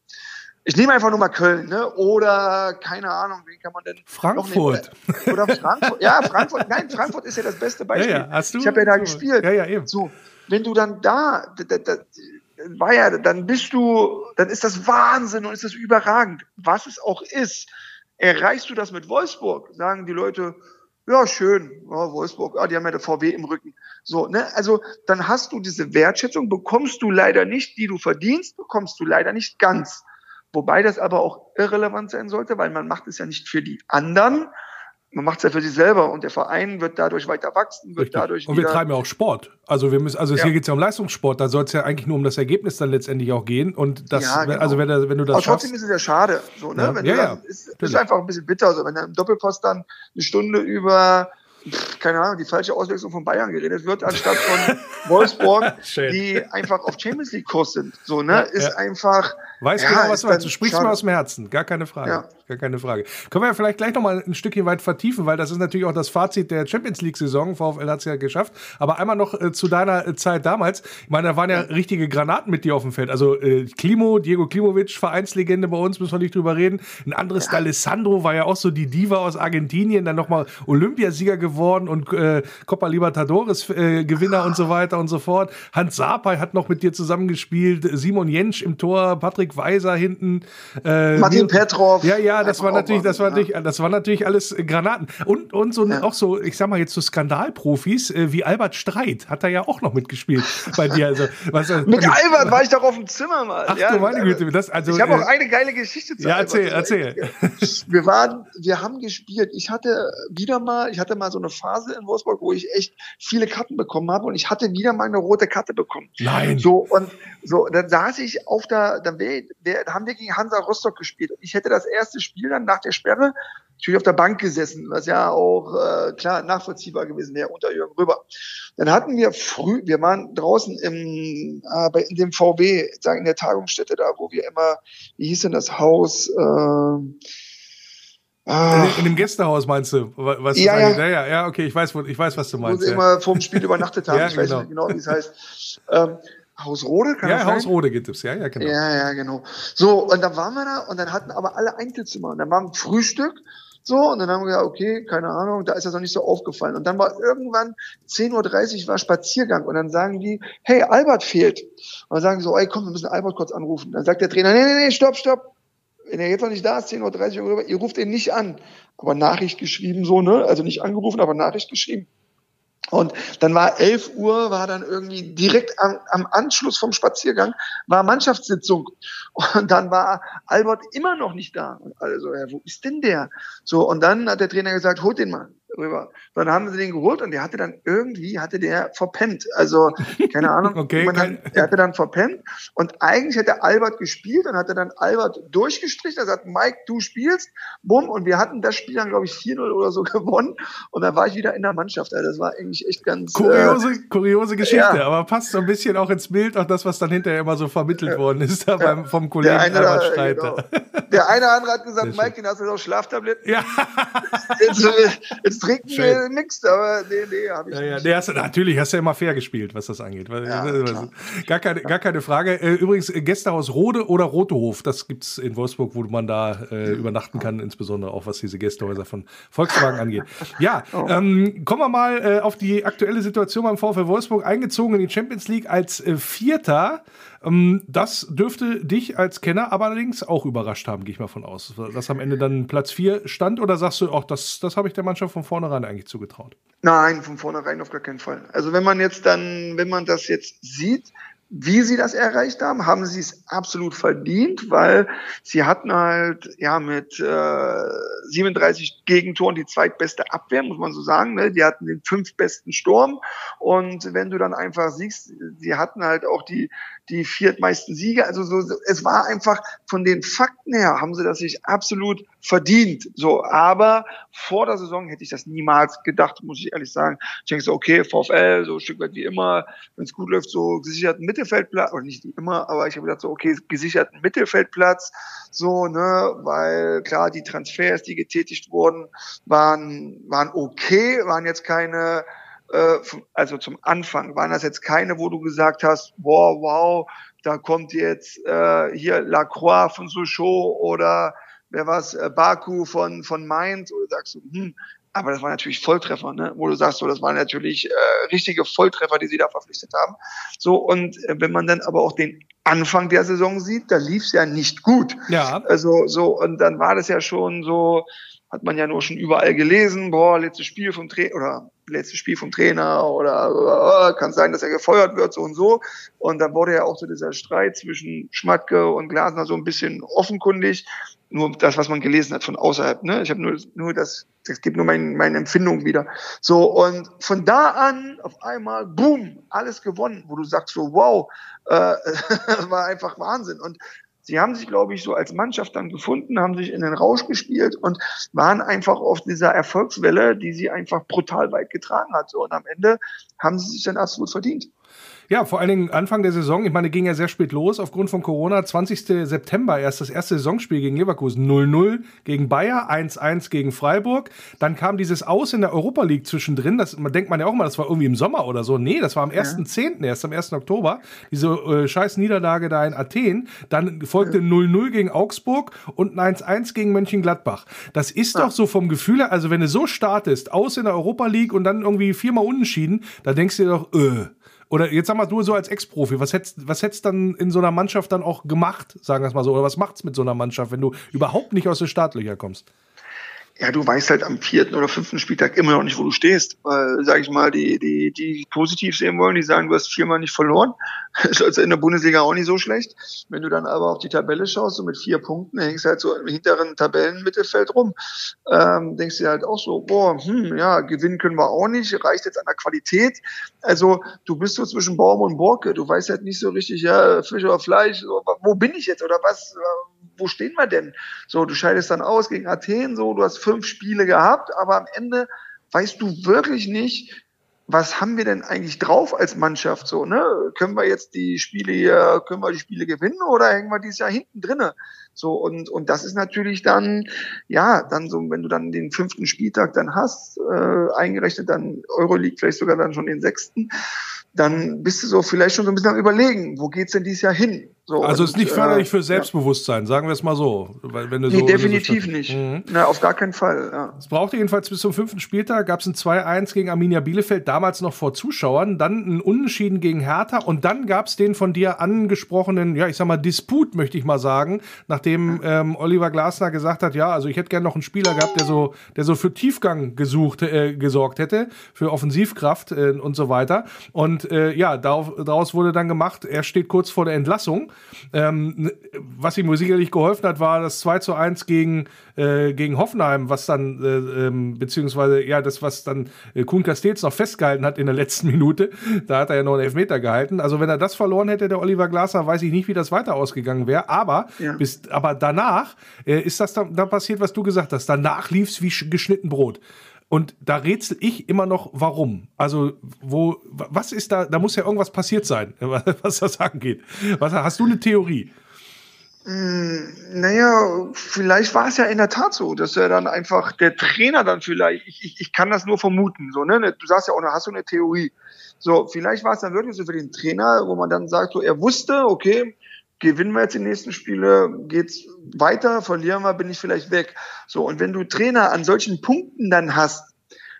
Ich nehme einfach nur mal Köln, ne? Oder keine Ahnung, wen kann man denn? Frankfurt. Oder, oder Frankfurt. Ja, Frankfurt. Nein, Frankfurt ist ja das beste Beispiel. Ja, ja, hast du- ich habe ja da so. gespielt. Ja, ja, eben. So, wenn du dann da, da, da, da war ja, dann bist du, dann ist das Wahnsinn und ist das überragend. Was es auch ist, erreichst du das mit Wolfsburg, sagen die Leute, ja, schön, ja, Wolfsburg, ah, die haben ja der VW im Rücken. So, ne, also dann hast du diese Wertschätzung, bekommst du leider nicht, die du verdienst, bekommst du leider nicht ganz. Wobei das aber auch irrelevant sein sollte, weil man macht es ja nicht für die anderen, man macht es ja für sich selber und der Verein wird dadurch weiter wachsen, wird Richtig. dadurch Und wir treiben ja auch Sport. Also wir müssen, also Ja. hier geht es ja um Leistungssport, da soll es ja eigentlich nur um das Ergebnis dann letztendlich auch gehen. Und das, Ja, genau. also wenn, du- wenn du das Aber schaffst. trotzdem ist es ja schade. So, ne? Ja, Wenn ja, du dann, ist, ist einfach ein bisschen bitter. So, wenn da im Doppelpost dann eine Stunde über, keine Ahnung, die falsche Auswechslung von Bayern geredet wird, anstatt von [LAUGHS] Wolfsburg, die einfach auf Champions League Kurs sind. So, ne? Ja, ist ja. einfach. Weiß ja, genau, was du meinst. Du sprichst schade. mir aus dem Herzen. Gar keine Frage. Ja. Gar keine Frage. Können wir ja vielleicht gleich noch mal ein Stückchen weit vertiefen, weil das ist natürlich auch das Fazit der Champions League-Saison. VfL hat es ja geschafft. Aber einmal noch äh, zu deiner äh, Zeit damals. Ich meine, da waren ja richtige Granaten mit dir auf dem Feld. Also äh, Klimo, Diego Klimovic, Vereinslegende bei uns, müssen wir nicht drüber reden. Ein anderes D'Alessandro war ja auch so die Diva aus Argentinien, dann nochmal Olympiasieger geworden und äh, Copa Libertadores-Gewinner und so weiter und so fort. Hans Sapai hat noch mit dir zusammengespielt. Simon Jentsch im Tor, Patrick Weiser hinten. Äh, Martin Petrov. Ja, ja, das war natürlich, das war natürlich, das war natürlich alles äh, Granaten. Und, und so auch so, ich sag mal jetzt so Skandalprofis äh, wie Albert Streit hat er ja auch noch mitgespielt bei dir. Also, was, äh, [LAUGHS] Mit Albert war ich doch auf dem Zimmer mal. Ach ja, du meine Güte, das, also, ich habe äh, auch eine geile Geschichte zu Ja, Albert. erzähl, war erzähl. Wir waren, wir haben gespielt. Ich hatte wieder mal, ich hatte mal so eine Phase in Wolfsburg, wo ich echt viele Karten bekommen habe und ich hatte wieder mal eine rote Karte bekommen. Nein. So und so, dann saß ich auf der, dann wär, wär, haben wir gegen Hansa Rostock gespielt. Und ich hätte das erste Spiel dann nach der Sperre natürlich auf der Bank gesessen, was ja auch äh, klar nachvollziehbar gewesen wäre unter Jürgen Rüber. Dann hatten wir früh, wir waren draußen im, äh, bei, in dem VW, sagen in der Tagungsstätte da, wo wir immer, wie hieß denn das Haus? Äh, in, ah, in dem Gästehaus meinst du? wa- Was Ja, ja. ja, ja, okay, ich weiß, wo- ich weiß, was du wo meinst. sie Ja, immer vorm Spiel übernachtet [LAUGHS] haben. Ja, ich weiß genau. nicht genau, wie es heißt. Ähm, Haus Rode, kann ja das sein? Haus Rode gibt es, ja, ja, genau. Ja, ja, genau. So, und dann waren wir da und dann hatten aber alle Einzelzimmer. Und dann war ein Frühstück. So, und dann haben wir gesagt, okay, keine Ahnung, da ist das noch nicht so aufgefallen. Und dann war irgendwann 10.30 Uhr war Spaziergang und dann sagen die, hey, Albert fehlt. Und dann sagen sie so, ey, komm, wir müssen Albert kurz anrufen. Dann sagt der Trainer, nee, nee, nee, stopp, stopp. Wenn er jetzt noch nicht da ist, 10.30 Uhr ihr ruft ihn nicht an. Aber Nachricht geschrieben so, ne? Also nicht angerufen, aber Nachricht geschrieben. Und dann war 11 Uhr, war dann irgendwie direkt am, am Anschluss vom Spaziergang, war Mannschaftssitzung. Und dann war Albert immer noch nicht da. Und alle so, ja, wo ist denn der? So, und dann hat der Trainer gesagt, holt den mal rüber. Dann haben sie den geholt und der hatte dann irgendwie, hatte der verpennt. Also, keine Ahnung. [LAUGHS] Okay, hat, der hatte dann verpennt. Und eigentlich hätte Albert gespielt und hatte dann Albert durchgestrichen. Er sagt, Mike, du spielst. Bumm. Und wir hatten das Spiel dann, glaube ich, 4-0 oder so [LAUGHS] gewonnen. Und dann war ich wieder in der Mannschaft. Also das war eigentlich echt ganz, äh, Kuriose, kuriose Geschichte, ja. aber passt so ein bisschen auch ins Bild, auch das, was dann hinterher immer so vermittelt worden ist, da beim, vom Kollegen [LAUGHS] der eine, Albert Streiter. genau. der eine oder andere hat gesagt. Mike, den hast du doch Schlaftabletten. Ja, Jetzt, jetzt Stricken gemixt, aber nee, nee, habe ich ja, ja, nicht. nee, hast, natürlich hast du ja immer fair gespielt, was das angeht. klar. gar, keine, gar keine Frage. Äh, Übrigens, Gästehaus Rode oder Rotehof, das gibt es in Wolfsburg, wo man da äh, übernachten kann, insbesondere auch was diese Gästehäuser von Volkswagen angeht. Ja, ähm, kommen wir mal äh, auf die aktuelle Situation beim VfL Wolfsburg, eingezogen in die Champions League als äh, Vierter. Ähm, das dürfte dich als Kenner aber allerdings auch überrascht haben, gehe ich mal von aus. Dass am Ende dann Platz 4 stand oder sagst du, auch das, das habe ich der Mannschaft von vornherein eigentlich zugetraut? Nein, von vornherein auf gar keinen Fall. Also wenn man jetzt dann, wenn man das jetzt sieht, wie sie das erreicht haben, haben sie es absolut verdient, weil sie hatten halt ja mit äh, 37 Gegentoren die zweitbeste Abwehr, muss man so sagen. Ne? Die hatten den fünftbesten Sturm und wenn du dann einfach siehst, sie hatten halt auch die die viertmeisten Siege. Also so, es war einfach von den Fakten her haben sie das sich absolut verdient. So, aber vor der Saison hätte ich das niemals gedacht, muss ich ehrlich sagen. Ich denke so, okay, VfL, so ein Stück weit wie immer, wenn es gut läuft, so gesicherten Mittelfeldplatz, oder nicht wie immer, aber ich habe gedacht so, okay, gesicherten Mittelfeldplatz, so, ne, weil klar, die Transfers, die getätigt wurden, waren, waren okay, waren jetzt keine, also zum Anfang waren das jetzt keine, wo du gesagt hast, boah, wow, da kommt jetzt äh, hier Lacroix von Sochaux oder wer war's, äh, Baku von, von Mainz, oder sagst du, hm, aber das waren natürlich Volltreffer, ne? wo du sagst, so, das waren natürlich äh, richtige Volltreffer, die sie da verpflichtet haben. So, und äh, wenn man dann aber auch den Anfang der Saison sieht, da lief's ja nicht gut. Ja. Also so, und dann war das ja schon so, hat man ja nur schon überall gelesen, boah, letztes Spiel vom Trainer oder letztes Spiel vom Trainer oder äh, kann sein, dass er gefeuert wird, so und so. Und dann wurde ja auch so dieser Streit zwischen Schmatke und Glasner so ein bisschen offenkundig. Nur das, was man gelesen hat von außerhalb. Ne? Ich habe nur, nur das, das gibt nur mein, meine Empfindung wieder. So, und von da an auf einmal, boom, alles gewonnen, wo du sagst so, wow, äh, [LAUGHS] war einfach Wahnsinn. Und sie haben sich, glaube ich, so als Mannschaft dann gefunden, haben sich in den Rausch gespielt und waren einfach auf dieser Erfolgswelle, die sie einfach brutal weit getragen hat. So, und am Ende haben sie sich dann absolut verdient. Ja, vor allen Dingen Anfang der Saison, ich meine, ging ja sehr spät los aufgrund von Corona. 20. September erst das erste Saisonspiel gegen Leverkusen 0-0 gegen Bayer, 1-1 gegen Freiburg. Dann kam dieses Aus in der Europa League zwischendrin. Das man denkt man ja auch mal, das war irgendwie im Sommer oder so. Nee, das war am 1.10., erst am 1. Oktober. Diese äh, scheiß Niederlage da in Athen. Dann folgte 0-0 gegen Augsburg und ein 1-1 gegen Mönchengladbach. Das ist doch so vom Gefühl her, also wenn du so startest, aus in der Europa League und dann irgendwie viermal unentschieden, da denkst du dir doch, äh, oder jetzt sag mal, du so als Ex-Profi, was hättest, was hättest dann in so einer Mannschaft dann auch gemacht, sagen wir es mal so, oder was macht's mit so einer Mannschaft, wenn du überhaupt nicht aus den Startlöcher kommst? ja, du weißt halt am vierten oder fünften Spieltag immer noch nicht, wo du stehst. Weil, sag ich mal, die, die, die positiv sehen wollen, die sagen, du hast viermal nicht verloren. Ist also in der Bundesliga auch nicht so schlecht. Wenn du dann aber auf die Tabelle schaust, so mit vier Punkten, hängst halt so im hinteren Tabellenmittelfeld rum, ähm, denkst du dir halt auch so, boah, hm, ja, gewinnen können wir auch nicht, reicht jetzt an der Qualität. Also, du bist so zwischen Baum und Borke, du weißt halt nicht so richtig, ja, Fisch oder Fleisch, wo bin ich jetzt oder was, wo stehen wir denn? So, du scheidest dann aus gegen Athen, so, du hast fünf Spiele gehabt, aber am Ende weißt du wirklich nicht, was haben wir denn eigentlich drauf als Mannschaft so, ne? Können wir jetzt die Spiele hier, können wir die Spiele gewinnen oder hängen wir dieses Jahr hinten drinne? So, und, und das ist natürlich dann, ja, dann so, wenn du dann den fünften Spieltag dann hast, äh, eingerechnet dann Euroleague vielleicht sogar dann schon den sechsten, dann bist du so vielleicht schon so ein bisschen am überlegen, wo geht's denn dieses Jahr hin? So, also und, ist nicht förderlich äh, für Selbstbewusstsein, sagen wir es mal so. Weil, wenn du Nee, so so definitiv stand- nicht. Mhm. Na, auf gar keinen Fall. Ja. Es brauchte jedenfalls bis zum fünften Spieltag, gab es ein 2-1 gegen Arminia Bielefeld, damals noch vor Zuschauern, dann ein Unentschieden gegen Hertha und dann gab es den von dir angesprochenen, ja, ich sag mal, Disput, möchte ich mal sagen, nachdem ähm, Oliver Glasner gesagt hat, ja, also ich hätte gerne noch einen Spieler gehabt, der so, der so für Tiefgang gesucht, äh, gesorgt hätte, für Offensivkraft äh, und so weiter. Und äh, ja, darauf, daraus wurde dann gemacht, er steht kurz vor der Entlassung. Ähm, was ihm sicherlich geholfen hat, war das 2 zu 1 gegen, äh, gegen Hoffenheim, was dann, äh, ähm, beziehungsweise, ja, das, was dann äh, Kuhn Castells noch festgehalten hat in der [LAUGHS] letzten Minute. Da hat er ja noch einen Elfmeter gehalten. Also, wenn er das verloren hätte, der Oliver Glasner, weiß ich nicht, wie das weiter ausgegangen wäre. Aber, Ja. bis, aber danach äh, ist das dann, dann passiert, was du gesagt hast. Danach lief es wie sch- geschnitten Brot. Und da rätsel ich immer noch, warum. Also, wo, was ist da, da muss ja irgendwas passiert sein, [LAUGHS] was das angeht. Was, hast du eine Theorie? Hm, naja, vielleicht war es ja in der Tat so, dass er dann einfach der Trainer dann vielleicht, ich, ich, ich kann das nur vermuten, so, ne? Du sagst ja auch, hast du eine Theorie. So, vielleicht war es dann wirklich so für den Trainer, wo man dann sagt, so, er wusste, okay, gewinnen wir jetzt die nächsten Spiele, geht's weiter, verlieren wir, bin ich vielleicht weg. So, und wenn du Trainer an solchen Punkten dann hast,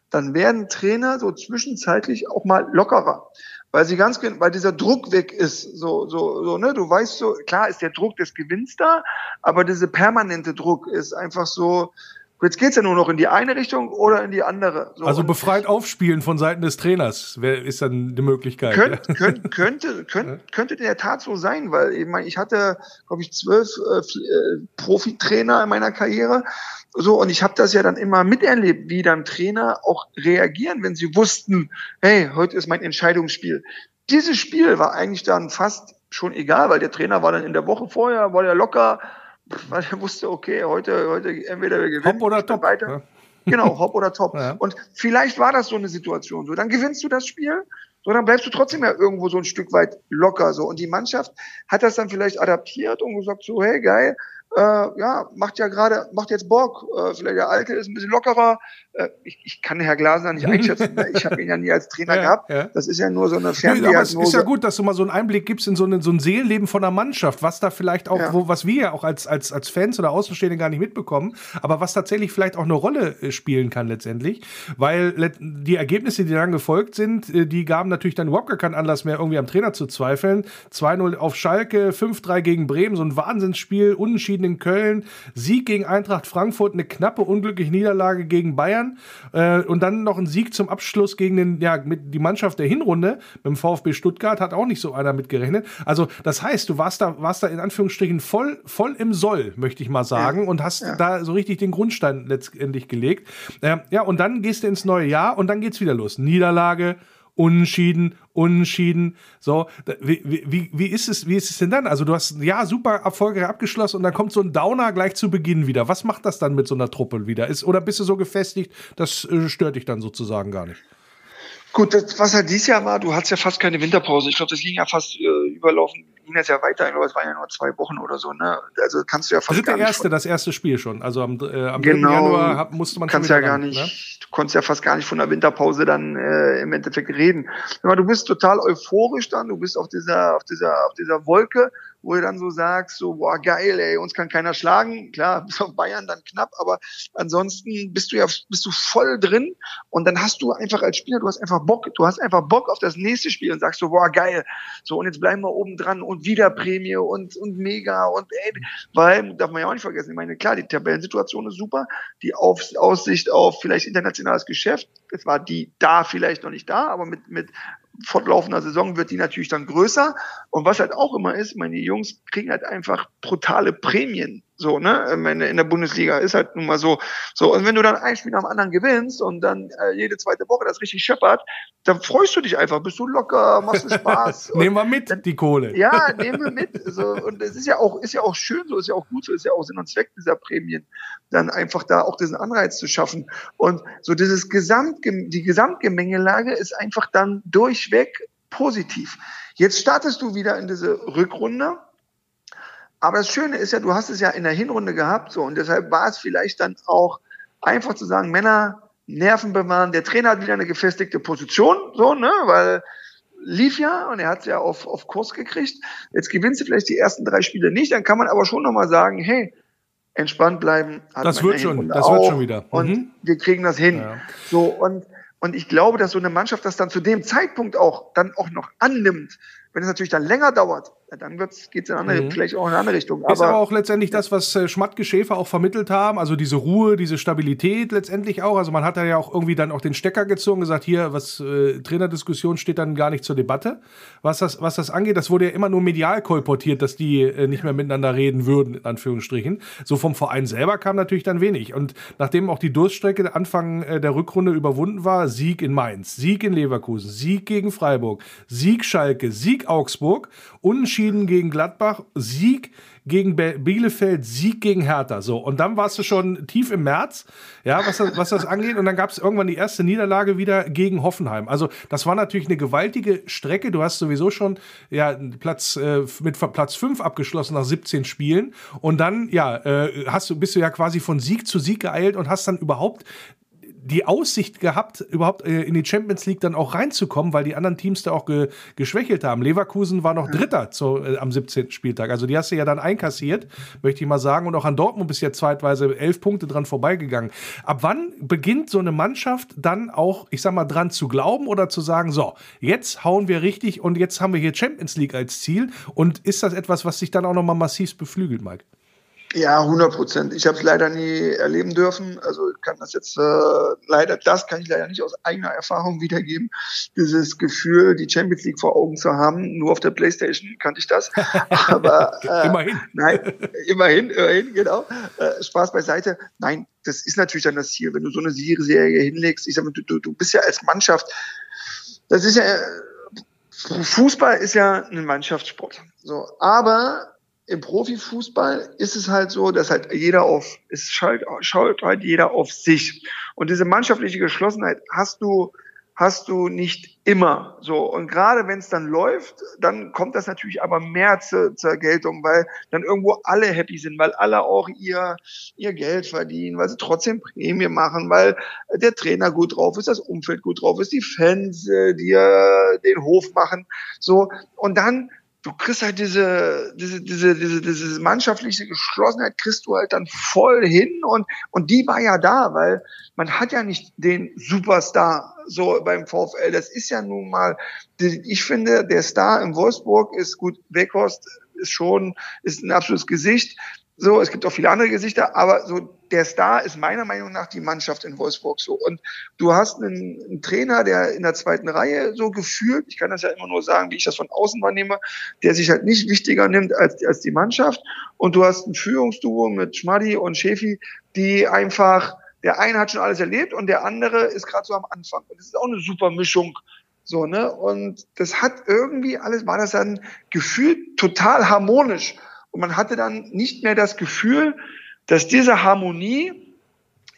dann werden Trainer so zwischenzeitlich auch mal lockerer weil sie ganz, weil dieser Druck weg ist, so, so, so, ne, du weißt so, klar ist der Druck des Gewinns da, aber diese permanente Druck ist einfach so, Jetzt geht's ja nur noch in die eine Richtung oder in die andere. So, also befreit aufspielen von Seiten des Trainers wär, ist dann die Möglichkeit. Könnt, ja. könnt, [LAUGHS] könnte, könnte, könnte in der Tat so sein, weil ich, meine, ich hatte, glaube ich, zwölf äh, äh, Profitrainer in meiner Karriere. So, und ich habe das ja dann immer miterlebt, wie dann Trainer auch reagieren, wenn sie wussten, hey, heute ist mein Entscheidungsspiel. Dieses Spiel war eigentlich dann fast schon egal, weil der Trainer war dann in der Woche vorher, war der locker, [LAUGHS] weil er wusste, okay, heute, heute entweder wir gewinnen Hopp oder top. weiter. Ja. Genau, [LAUGHS] hopp oder top. Ja. Und vielleicht war das so eine Situation. So, dann gewinnst du das Spiel, so dann bleibst du trotzdem ja irgendwo so ein Stück weit locker. So und die Mannschaft hat das dann vielleicht adaptiert und gesagt so, hey geil, äh, ja, macht ja gerade, macht jetzt Bock. Äh, vielleicht der Alte ist ein bisschen lockerer. Äh, ich, ich kann Herr Glasner nicht einschätzen. Ne? ich habe ihn ja nie als Trainer [LAUGHS] ja, gehabt. Ja. Das ist ja nur so eine Ferndiagnose. aber es ist ja gut, dass du mal so einen Einblick gibst in so, eine, so ein Seelenleben von der Mannschaft, was da vielleicht auch, ja. wo, was wir ja auch als, als, als Fans oder Außenstehende gar nicht mitbekommen, aber was tatsächlich vielleicht auch eine Rolle äh, spielen kann letztendlich. Weil die Ergebnisse, die dann gefolgt sind, äh, die gaben natürlich dann überhaupt gar keinen Anlass mehr, irgendwie am Trainer zu zweifeln. 2-0 auf Schalke, 5-3 gegen Bremen, so ein Wahnsinnsspiel, unentschieden in Köln, Sieg gegen Eintracht Frankfurt, eine knappe, unglückliche Niederlage gegen Bayern äh, und dann noch ein Sieg zum Abschluss gegen den, ja, mit die Mannschaft der Hinrunde mit dem VfB Stuttgart, hat auch nicht so einer mitgerechnet. Also, das heißt, du warst da, warst da in Anführungsstrichen voll, voll im Soll, möchte ich mal sagen, ja. und hast ja. da so richtig den Grundstein letztendlich gelegt. Äh, ja, und dann gehst du ins neue Jahr und dann geht's wieder los. Niederlage, Unschieden, Unschieden. So, wie, wie, wie, ist es, wie ist es denn dann? Also, du hast ja super erfolgreich abgeschlossen und dann kommt so ein Downer gleich zu Beginn wieder. Was macht das dann mit so einer Truppe wieder? Ist, oder bist du so gefestigt, das äh, stört dich dann sozusagen gar nicht? Gut, das, was halt dieses Jahr war, du hattest ja fast keine Winterpause. Ich glaube, das ging ja fast äh, überlaufen, ging das ja weiter. Ich glaube, es waren ja nur zwei Wochen oder so. Ne? Also kannst du ja fast Dritte gar nicht erste, das erste Spiel schon. Also am, äh, am genau, 3. Januar hab, musste man kannst ja gar nicht. Ne? Du konntest ja fast gar nicht von der Winterpause dann äh, im Endeffekt reden. Aber du bist total euphorisch dann. Du bist auf dieser, auf dieser, auf dieser Wolke wo du dann so sagst, so, boah, geil, ey, uns kann keiner schlagen. Klar, [LAUGHS] bis auf Bayern dann knapp, aber ansonsten bist du ja, bist du voll drin und dann hast du einfach als Spieler, du hast einfach Bock, du hast einfach Bock auf das nächste Spiel und sagst so, boah, geil. So, und jetzt bleiben wir oben dran und wieder Prämie und, und mega und ey, weil, darf man ja auch nicht vergessen, ich meine, klar, die Tabellensituation ist super, die auf, Aussicht auf vielleicht internationales Geschäft, es war die da vielleicht noch nicht da, aber mit, mit fortlaufender Saison wird die natürlich dann größer. Und was halt auch immer ist, meine Jungs kriegen halt einfach brutale Prämien so, ne? In der Bundesliga ist halt nun mal so. So, und wenn du dann ein Spiel nach dem anderen gewinnst und dann äh, jede zweite Woche das richtig scheppert, dann freust du dich einfach, bist du locker, machst du Spaß. [LAUGHS] nehmen wir mit, dann, die Kohle. Ja, [LAUGHS] nehmen wir mit. So, und es ist ja auch, ist ja auch schön so, ist ja auch gut so, ist ja auch Sinn und Zweck dieser Prämien, dann einfach da auch diesen Anreiz zu schaffen. Und so dieses Gesamt, die Gesamtgemengelage ist einfach dann durchweg positiv. Jetzt startest du wieder in diese Rückrunde aber das Schöne ist ja, du hast es ja in der Hinrunde gehabt, so, und deshalb war es vielleicht dann auch einfach zu sagen, Männer, Nerven bewahren. Der Trainer hat wieder eine gefestigte Position, so, ne, weil lief ja und er hat es ja auf, auf Kurs gekriegt. Jetzt gewinnst du vielleicht die ersten drei Spiele nicht, dann kann man aber schon nochmal sagen, hey, entspannt bleiben. das wird schon, das wird schon wieder. Mhm. Und wir kriegen das hin. Ja. So, und, und ich glaube, dass so eine Mannschaft das dann zu dem Zeitpunkt auch, dann auch noch annimmt. Wenn es natürlich dann länger dauert, dann geht es in andere, mhm. vielleicht auch in eine andere Richtung. Ist aber, aber auch letztendlich das, was äh, Schmatke Schäfer auch vermittelt haben, also diese Ruhe, diese Stabilität letztendlich auch. Also man hat da ja auch irgendwie dann auch den Stecker gezogen, gesagt, hier, was äh, Trainerdiskussion steht dann gar nicht zur Debatte. Was das, was das angeht, das wurde ja immer nur medial kolportiert, dass die äh, nicht mehr miteinander reden würden, in Anführungsstrichen. So vom Verein selber kam natürlich dann wenig. Und nachdem auch die Durststrecke Anfang äh, der Rückrunde überwunden war, Sieg in Mainz, Sieg in Leverkusen, Sieg gegen Freiburg, Sieg Schalke, Sieg Augsburg, Unentschieden Unentschieden gegen Gladbach, Sieg gegen Bielefeld, Sieg gegen Hertha. So, und dann warst du schon tief im März, ja, was das, was das angeht. Und dann gab es irgendwann die erste Niederlage wieder gegen Hoffenheim. Also, das war natürlich eine gewaltige Strecke. Du hast sowieso schon ja, Platz, äh, mit Platz 5 abgeschlossen nach 17 Spielen. Und dann, ja, äh, hast du, bist du ja quasi von Sieg zu Sieg geeilt und hast dann überhaupt die Aussicht gehabt, überhaupt äh, in die Champions League dann auch reinzukommen, weil die anderen Teams da auch ge geschwächelt haben. Leverkusen war noch Dritter zu, äh, am 17. Spieltag. Also die hast du ja dann einkassiert, möchte ich mal sagen. Und auch an Dortmund bist ja zeitweise elf Punkte dran vorbeigegangen. Ab wann beginnt so eine Mannschaft dann auch, ich sag mal, dran zu glauben oder zu sagen, so, jetzt hauen wir richtig und jetzt haben wir hier Champions League als Ziel? Und ist das etwas, was sich dann auch nochmal massiv beflügelt, Mike? Ja, 100 Prozent. Ich habe es leider nie erleben dürfen. Also kann das jetzt äh, leider, das kann ich leider nicht aus eigener Erfahrung wiedergeben. Dieses Gefühl, die Champions League vor Augen zu haben, nur auf der PlayStation kannte ich das. [LAUGHS] Aber äh, immerhin, nein, immerhin, immerhin, genau. Äh, Spaß beiseite. Nein, das ist natürlich dann das Ziel, wenn du so eine Serie hinlegst. Ich sag mal, du, du, du bist ja als Mannschaft. Das ist ja Fußball ist ja ein Mannschaftssport. So, aber im Profifußball ist es halt so, dass halt jeder auf, es schaut, schaut halt jeder auf sich. Und diese mannschaftliche Geschlossenheit hast du, hast du nicht immer so. Und gerade wenn es dann läuft, dann kommt das natürlich aber mehr zu, zur Geltung, weil dann irgendwo alle happy sind, weil alle auch ihr, ihr Geld verdienen, weil sie trotzdem Prämie machen, weil der Trainer gut drauf ist, das Umfeld gut drauf ist, die Fans, äh, die äh, den Hof machen. So. Und dann du kriegst halt diese, diese, diese, diese, diese mannschaftliche Geschlossenheit kriegst du halt dann voll hin und, und die war ja da, weil man hat ja nicht den Superstar so beim VfL. Das ist ja nun mal, ich finde, der Star im Wolfsburg ist gut, Weghorst ist schon, ist ein absolutes Gesicht. So, es gibt auch viele andere Gesichter, aber so der Star ist meiner Meinung nach die Mannschaft in Wolfsburg so. Und du hast einen, einen, Trainer, der in der zweiten Reihe so gefühlt, ich kann das ja immer nur sagen, wie ich das von außen wahrnehme, der sich halt nicht wichtiger nimmt als, als die Mannschaft. Und du hast ein Führungsduo mit Schmadi und Schäfi, die einfach, der eine hat schon alles erlebt und der andere ist gerade so am Anfang. Und das ist auch eine super Mischung. So, ne? Und das hat irgendwie alles, war das dann gefühlt total harmonisch. Und man hatte dann nicht mehr das Gefühl, dass diese Harmonie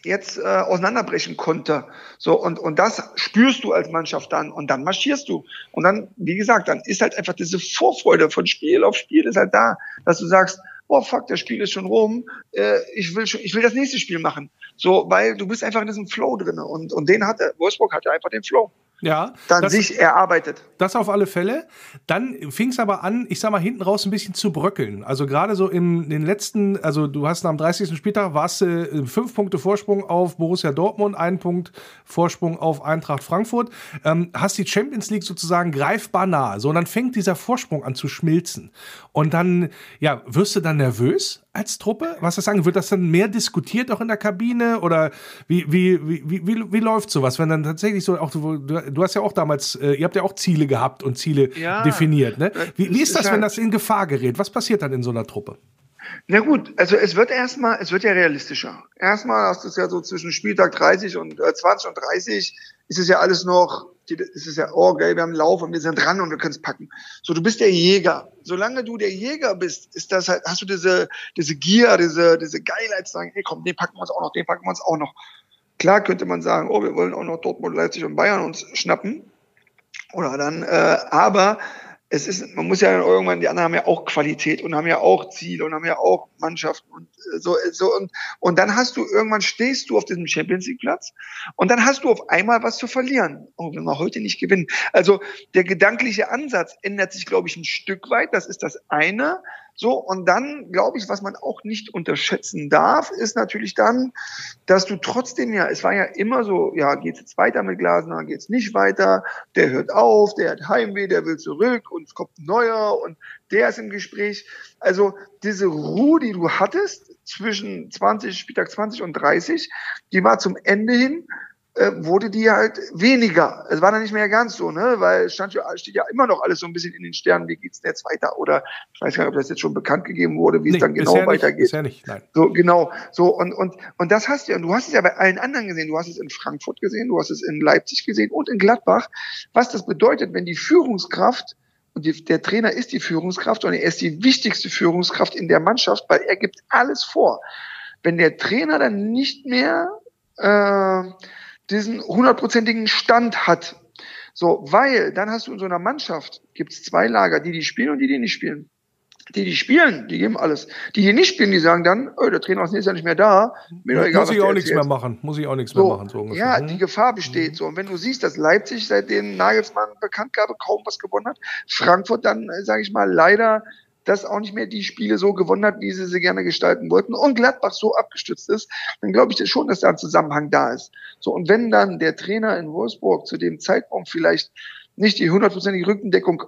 jetzt äh, auseinanderbrechen konnte. So und und das spürst du als Mannschaft dann und dann marschierst du und dann wie gesagt, dann ist halt einfach diese Vorfreude von Spiel auf Spiel ist halt da, dass du sagst, oh fuck, das Spiel ist schon rum, äh, ich will schon, ich will das nächste Spiel machen. So, weil du bist einfach in diesem Flow drinne und und den hatte Wolfsburg hatte einfach den Flow. Ja. Dann das, sich erarbeitet. Das auf alle Fälle. Dann fing es aber an, ich sag mal, hinten raus ein bisschen zu bröckeln. Also gerade so in den letzten, also du hast am 30. Spieltag warst du äh, fünf Punkte Vorsprung auf Borussia Dortmund, einen Punkt Vorsprung auf Eintracht Frankfurt. Ähm, hast die Champions League sozusagen greifbar nah. So, und dann fängt dieser Vorsprung an zu schmilzen. Und dann, ja, wirst du dann nervös? Als Truppe? Was das sagen? Wird das dann mehr diskutiert auch in der Kabine? Oder wie, wie, wie, wie, wie läuft sowas? Wenn dann tatsächlich so auch, du, du hast ja auch damals, äh, ihr habt ja auch Ziele gehabt und Ziele ja, definiert. Ne? Wie, wie ist das, wenn das in Gefahr gerät? Was passiert dann in so einer Truppe? Na gut, also es wird erstmal, es wird ja realistischer. Erstmal hast du es ja so zwischen Spieltag 30 und äh, 20 und 30 ist es ja alles noch es ist ja, oh geil, wir haben einen Lauf und wir sind dran und wir können es packen. So, du bist der Jäger. Solange du der Jäger bist, ist das halt, hast du diese, diese Gier, diese, diese Geilheit zu sagen, hey komm, den packen wir uns auch noch, den packen wir uns auch noch. Klar könnte man sagen, oh, wir wollen auch noch Dortmund, Leipzig und Bayern uns schnappen. Oder dann, äh, aber es ist, man muss ja irgendwann, die anderen haben ja auch Qualität und haben ja auch Ziele und haben ja auch Mannschaften und äh, so, so und, und dann hast du irgendwann stehst du auf diesem Champions League Platz und dann hast du auf einmal was zu verlieren. Oh, wenn wir heute nicht gewinnen. Also der gedankliche Ansatz ändert sich, glaube ich, ein Stück weit. Das ist das eine. So, und dann, glaube ich, was man auch nicht unterschätzen darf, ist natürlich dann, dass du trotzdem ja, es war ja immer so, ja, geht's jetzt weiter mit Glasner, geht's nicht weiter, der hört auf, der hat Heimweh, der will zurück und es kommt ein neuer und der ist im Gespräch. Also diese Ruhe, die du hattest zwischen 20, Spieltag 20 und 30, die war zum Ende hin äh, wurde die halt weniger. Es war dann nicht mehr ganz so, ne? Weil stand ja, steht ja immer noch alles so ein bisschen in den Sternen, wie geht's denn jetzt weiter? Oder ich weiß gar nicht, ob das jetzt schon bekannt gegeben wurde, wie nee, es dann genau weitergeht. Nicht, bisher nicht, nein. So, genau. So, und, und, und das hast du ja, und du hast es ja bei allen anderen gesehen. Du hast es in Frankfurt gesehen, du hast es in Leipzig gesehen und in Gladbach. Was das bedeutet, wenn die Führungskraft und die, der Trainer ist die Führungskraft und er ist die wichtigste Führungskraft in der Mannschaft, weil er gibt alles vor. Wenn der Trainer dann nicht mehr äh, diesen hundertprozentigen Stand hat, so, weil dann hast du in so einer Mannschaft, gibt es zwei Lager, die die spielen und die, die nicht spielen. Die, die spielen, die geben alles. Die, die nicht spielen, die sagen dann, oh, der Trainer ist nächstes Jahr nicht mehr da. Mir doch egal, Muss ich auch nichts mehr machen. Muss ich auch nichts so, mehr machen. So ungefähr. ja, die Gefahr besteht. So. Und wenn du siehst, dass Leipzig seitdem Nagelsmann Bekanntgabe kaum was gewonnen hat, Frankfurt dann, äh, sage ich mal, leider das auch nicht mehr die Spiele so gewonnen hat, wie sie sie gerne gestalten wollten und Gladbach so abgestützt ist, dann glaube ich schon, dass da ein Zusammenhang da ist. So, und wenn dann der Trainer in Wolfsburg zu dem Zeitpunkt vielleicht nicht die hundertprozentige Rückendeckung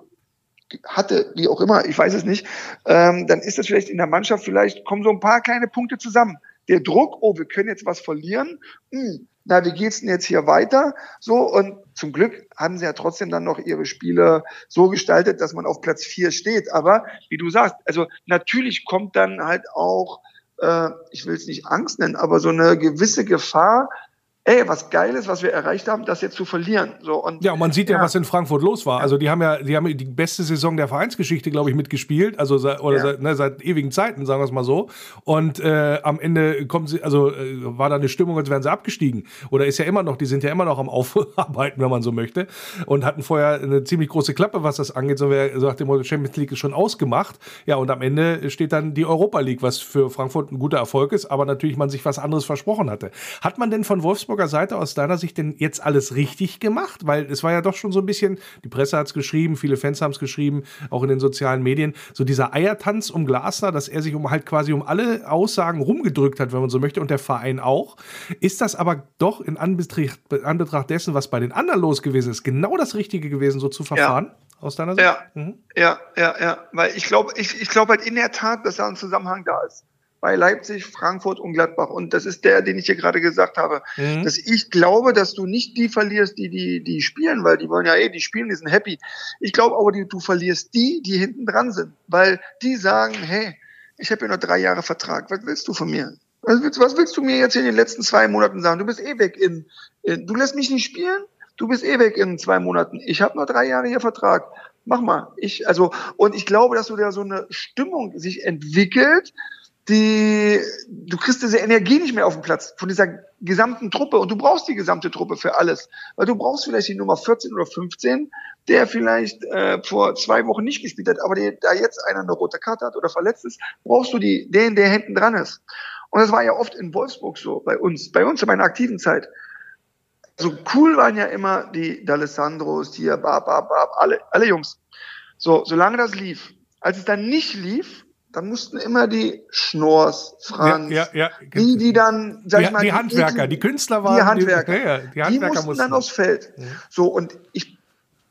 hatte, wie auch immer, ich weiß es nicht, ähm, dann ist das vielleicht in der Mannschaft, vielleicht kommen so ein paar kleine Punkte zusammen. Der Druck, oh, wir können jetzt was verlieren, hm, na, wie geht's denn jetzt hier weiter? So, und zum Glück haben sie ja trotzdem dann noch ihre Spiele so gestaltet, dass man auf Platz vier steht. Aber wie du sagst, also natürlich kommt dann halt auch, äh, ich will es nicht Angst nennen, aber so eine gewisse Gefahr, ey, was Geiles, was wir erreicht haben, das jetzt zu verlieren. So, und, ja, und man sieht ja, ja, was in Frankfurt los war. Also die haben ja, die haben die beste Saison der Vereinsgeschichte, glaube ich, mitgespielt. Also seit, oder ja. seit, ne, seit ewigen Zeiten, sagen wir es mal so. Und äh, am Ende kommen sie, also äh, war da eine Stimmung, als wären sie abgestiegen. Oder ist ja immer noch, die sind ja immer noch am [LAUGHS] Aufarbeiten, wenn man so möchte. Und hatten vorher eine ziemlich große Klappe, was das angeht. So wer sagt, die Champions League ist schon ausgemacht. Ja, und am Ende steht dann die Europa League, was für Frankfurt ein guter Erfolg ist, aber natürlich man sich was anderes versprochen hatte. Hat man denn von Wolfsburg Wolfsburger Seite aus deiner Sicht denn jetzt alles richtig gemacht? Weil es war ja doch schon so ein bisschen, die Presse hat es geschrieben, viele Fans haben es geschrieben, auch in den sozialen Medien, so dieser Eiertanz um Glasner, dass er sich um halt quasi um alle Aussagen rumgedrückt hat, wenn man so möchte, und der Verein auch. Ist das aber doch in Anbetracht, Anbetracht dessen, was bei den anderen los gewesen ist, genau das Richtige gewesen, so zu verfahren? Ja aus deiner Sicht? Ja, mhm. ja, ja, ja. Weil ich glaube, ich, ich glaube halt in der Tat, dass da ein Zusammenhang da ist bei Leipzig, Frankfurt und Gladbach. Und das ist der, den ich hier gerade gesagt habe. Mhm. Dass ich glaube, dass du nicht die verlierst, die, die, die spielen, weil die wollen ja eh, die spielen, die sind happy. Ich glaube aber, die, du verlierst die, die hinten dran sind, weil die sagen, hey, ich habe hier noch drei Jahre Vertrag. Was willst du von mir? Was willst, was willst du mir jetzt in den letzten zwei Monaten sagen? Du bist eh weg in, in du lässt mich nicht spielen? Du bist eh weg in zwei Monaten. Ich habe noch drei Jahre hier Vertrag. Mach mal. Ich, also, und ich glaube, dass du da so eine Stimmung sich entwickelt, die, du kriegst diese Energie nicht mehr auf den Platz von dieser gesamten Truppe und du brauchst die gesamte Truppe für alles, weil du brauchst vielleicht die Nummer 14 oder 15, der vielleicht äh, vor zwei Wochen nicht gespielt hat, aber der, da jetzt einer eine rote Karte hat oder verletzt ist, brauchst du die, den, der hinten dran ist. Und das war ja oft in Wolfsburg so, bei uns, bei uns in meiner aktiven Zeit. So cool waren ja immer die D'Alessandros, hier, bab, bab, bab, alle, alle Jungs. So, solange das lief. Als es dann nicht lief, dann mussten immer die Schnorrs, Franz, ja, ja, ja. die, die dann, sag die, ich mal, die Handwerker, die, die, Künstler waren, die Handwerker, die, ja, die, Handwerker mussten, mussten dann aufs Feld. Mhm. So und ich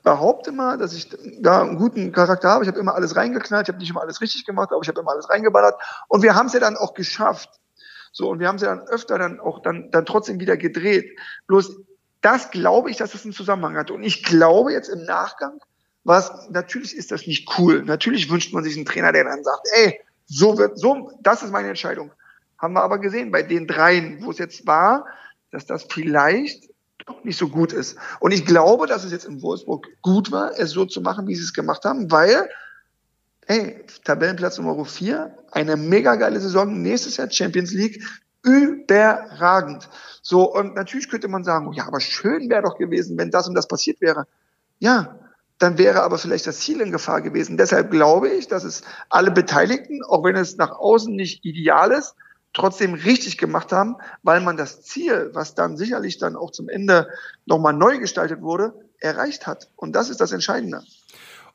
behaupte mal, dass ich da einen guten Charakter habe. Ich habe immer alles reingeknallt, ich habe nicht immer alles richtig gemacht, aber ich habe immer alles reingeballert und wir haben es ja dann auch geschafft. So und wir haben es ja dann öfter dann auch dann dann trotzdem wieder gedreht. Bloß das glaube ich, dass es einen Zusammenhang hat und ich glaube jetzt im Nachgang was, natürlich ist das nicht cool. Natürlich wünscht man sich einen Trainer, der dann sagt, ey, so wird, so, das ist meine Entscheidung. Haben wir aber gesehen bei den dreien, wo es jetzt war, dass das vielleicht doch nicht so gut ist. Und ich glaube, dass es jetzt in Wolfsburg gut war, es so zu machen, wie sie es gemacht haben, weil, ey, Tabellenplatz Nummer vier, eine mega geile Saison, nächstes Jahr Champions League, überragend. So, und natürlich könnte man sagen, ja, aber schön wäre doch gewesen, wenn das und das passiert wäre. Ja, dann wäre aber vielleicht das Ziel in Gefahr gewesen. Deshalb glaube ich, dass es alle Beteiligten, auch wenn es nach außen nicht ideal ist, trotzdem richtig gemacht haben, weil man das Ziel, was dann sicherlich dann auch zum Ende nochmal neu gestaltet wurde, erreicht hat. Und das ist das Entscheidende.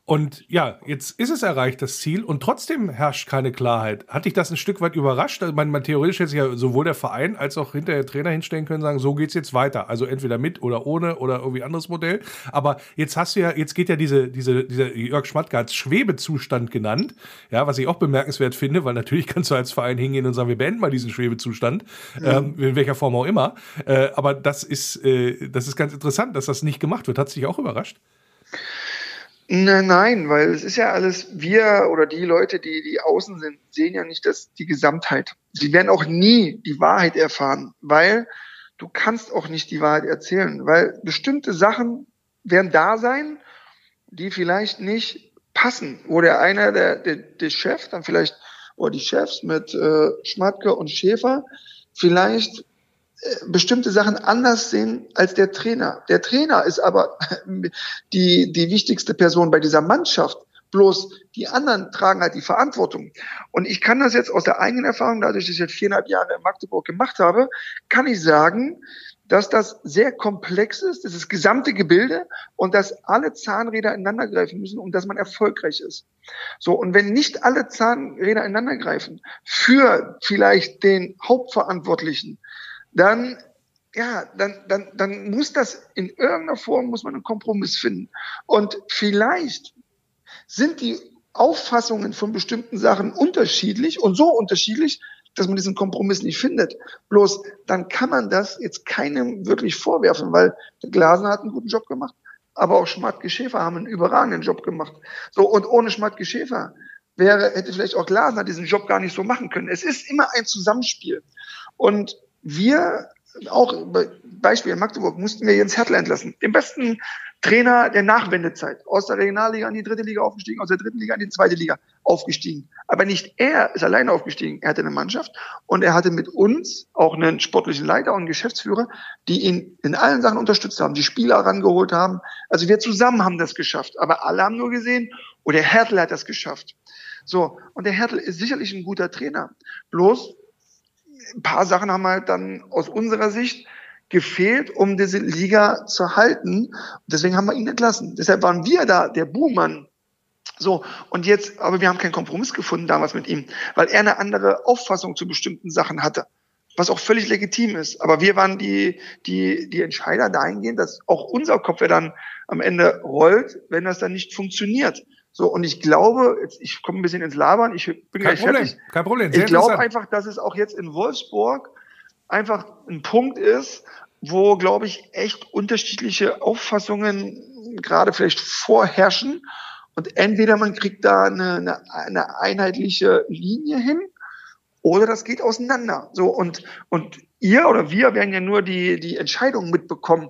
Und ja, jetzt ist es erreicht, das Ziel, und trotzdem herrscht keine Klarheit. Hat dich das ein Stück weit überrascht? Also man, man theoretisch hätte sich ja sowohl der Verein als auch hinter der Trainer hinstellen können, sagen, so geht's jetzt weiter. Also entweder mit oder ohne oder irgendwie anderes Modell. Aber jetzt hast du ja, jetzt geht ja diese, diese, dieser Jörg Schmatke als Schwebezustand genannt. Ja, was ich auch bemerkenswert finde, weil natürlich [LAUGHS] kannst du als Verein hingehen und sagen, wir beenden mal diesen Schwebezustand. Mhm. Ähm, in welcher Form auch immer. Äh, aber das ist, äh, das ist ganz interessant, dass das nicht gemacht wird. Hat sich auch überrascht? Nein, weil es ist ja alles, wir oder die Leute, die, die außen sind, sehen ja nicht das, die Gesamtheit. Sie werden auch nie die Wahrheit erfahren, weil du kannst auch nicht die Wahrheit erzählen, weil bestimmte Sachen werden da sein, die vielleicht nicht passen, wo der einer, der, der, der Chef, dann vielleicht, oder die Chefs mit äh, Schmatke und Schäfer, vielleicht bestimmte Sachen anders sehen als der Trainer. Der Trainer ist aber [LAUGHS] die, die wichtigste Person bei dieser Mannschaft. Bloß die anderen tragen halt die Verantwortung. Und ich kann das jetzt aus der eigenen Erfahrung, dadurch, dass ich jetzt viereinhalb Jahre in Magdeburg gemacht habe, kann ich sagen, dass das sehr komplex ist, das ist gesamte Gebilde und dass alle Zahnräder ineinander greifen müssen, um dass man erfolgreich ist. So, und wenn nicht alle Zahnräder ineinander greifen für vielleicht den Hauptverantwortlichen, dann ja, dann, dann, dann muss das in irgendeiner Form, muss man einen Kompromiss finden. Und vielleicht sind die Auffassungen von bestimmten Sachen unterschiedlich und so unterschiedlich, dass man diesen Kompromiss nicht findet. Bloß dann kann man das jetzt keinem wirklich vorwerfen, weil Glasner hat einen guten Job gemacht, aber auch Schmatke Schäfer haben einen überragenden Job gemacht. So, und ohne Schmatke Schäfer wäre, hätte vielleicht auch Glasner diesen Job gar nicht so machen können. Es ist immer ein Zusammenspiel. Und wir auch Beispiel in Magdeburg mussten wir Jens Hertel entlassen. Den besten Trainer der Nachwendezeit. Aus der Regionalliga in die dritte Liga aufgestiegen, aus der dritten Liga in die zweite Liga aufgestiegen. Aber nicht er ist alleine aufgestiegen. Er hatte eine Mannschaft und er hatte mit uns auch einen sportlichen Leiter und einen Geschäftsführer, die ihn in allen Sachen unterstützt haben, die Spieler rangeholt haben. Also wir zusammen haben das geschafft. Aber alle haben nur gesehen, oh, der Hertel hat das geschafft. So. Und der Hertel ist sicherlich ein guter Trainer. Bloß ein paar Sachen haben halt dann aus unserer Sicht gefehlt, um diese Liga zu halten. Deswegen haben wir ihn entlassen. Deshalb waren wir da der Buhmann. So, und jetzt, aber wir haben keinen Kompromiss gefunden damals mit ihm, weil er eine andere Auffassung zu bestimmten Sachen hatte, was auch völlig legitim ist. Aber wir waren die, die, die Entscheider dahingehend, dass auch unser Kopf ja dann am Ende rollt, wenn das dann nicht funktioniert. So, und ich glaube, jetzt, ich komme ein bisschen ins Labern, ich bin Kein gleich Problem, fertig. kein Problem. Sehr Ich glaube einfach, dass es auch jetzt in Wolfsburg einfach ein Punkt ist, wo, glaube ich, echt unterschiedliche Auffassungen gerade vielleicht vorherrschen. Und entweder man kriegt da eine, eine, eine einheitliche Linie hin oder das geht auseinander. So, und, und ihr oder wir werden ja nur die, die Entscheidung mitbekommen.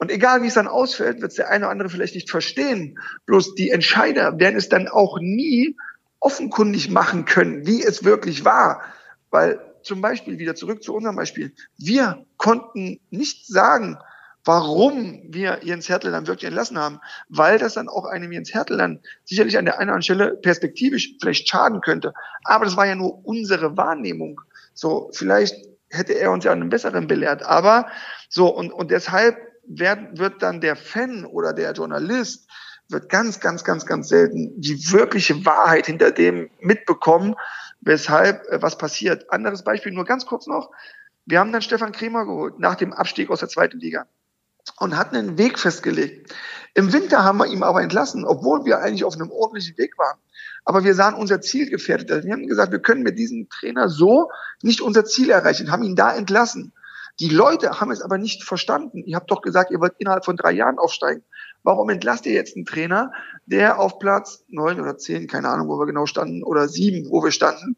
Und egal wie es dann ausfällt, wird es der eine oder andere vielleicht nicht verstehen. Bloß die Entscheider werden es dann auch nie offenkundig machen können, wie es wirklich war. Weil zum Beispiel wieder zurück zu unserem Beispiel. Wir konnten nicht sagen, warum wir Jens Hertel dann wirklich entlassen haben, weil das dann auch einem Jens Hertel dann sicherlich an der einen oder anderen Stelle perspektivisch vielleicht schaden könnte. Aber das war ja nur unsere Wahrnehmung. So, vielleicht hätte er uns ja einen besseren belehrt. Aber so, und, und deshalb wird, wird dann der Fan oder der Journalist wird ganz, ganz, ganz, ganz selten die wirkliche Wahrheit hinter dem mitbekommen, weshalb äh, was passiert. Anderes Beispiel, nur ganz kurz noch. Wir haben dann Stefan Kremer geholt nach dem Abstieg aus der zweiten Liga und hatten einen Weg festgelegt. Im Winter haben wir ihn aber entlassen, obwohl wir eigentlich auf einem ordentlichen Weg waren. Aber wir sahen unser Ziel gefährdet. Also Wir haben gesagt, wir können mit diesem Trainer so nicht unser Ziel erreichen, haben ihn da entlassen. Die Leute haben es aber nicht verstanden. Ihr habt doch gesagt, ihr wollt innerhalb von drei Jahren aufsteigen. Warum entlasst ihr jetzt einen Trainer, der auf Platz neun oder zehn, keine Ahnung, wo wir genau standen, oder sieben, wo wir standen?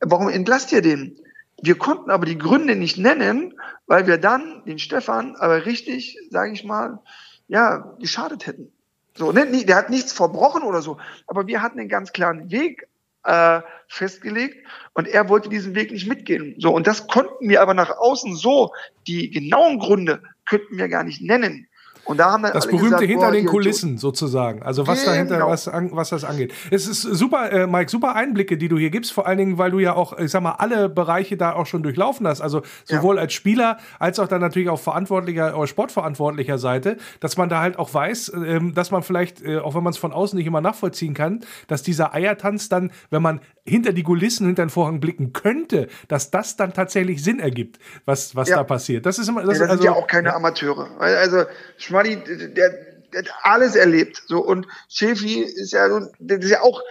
Warum entlasst ihr den? Wir konnten aber die Gründe nicht nennen, weil wir dann den Stefan aber richtig, sage ich mal, ja, geschadet hätten. So, ne, nie- der hat nichts verbrochen oder so, aber wir hatten einen ganz klaren Weg äh, festgelegt und er wollte diesen Weg nicht mitgehen. So, und das konnten wir aber nach außen so, die genauen Gründe könnten wir gar nicht nennen. Und da haben dann Das berühmte gesagt, hinter boah, den Kulissen sozusagen. Also was Genau. dahinter, was, an, was das angeht. Es ist super, äh, Mike, super Einblicke, die du hier gibst, vor allen Dingen, weil du ja auch, ich sag mal, alle Bereiche da auch schon durchlaufen hast. Also sowohl als Spieler als auch dann natürlich auf verantwortlicher oder sportverantwortlicher Seite, dass man da halt auch weiß, ähm, dass man vielleicht, äh, auch wenn man es von außen nicht immer nachvollziehen kann, dass dieser Eiertanz dann, wenn man hinter die Kulissen, hinter den Vorhang blicken könnte, dass das dann tatsächlich Sinn ergibt, was, was Ja. da passiert. Das ist immer, das Ja, das also, sind ja auch keine Amateure. Also Schmadi, der, der hat alles erlebt. So und Schäfi ist ja, das ist ja auch,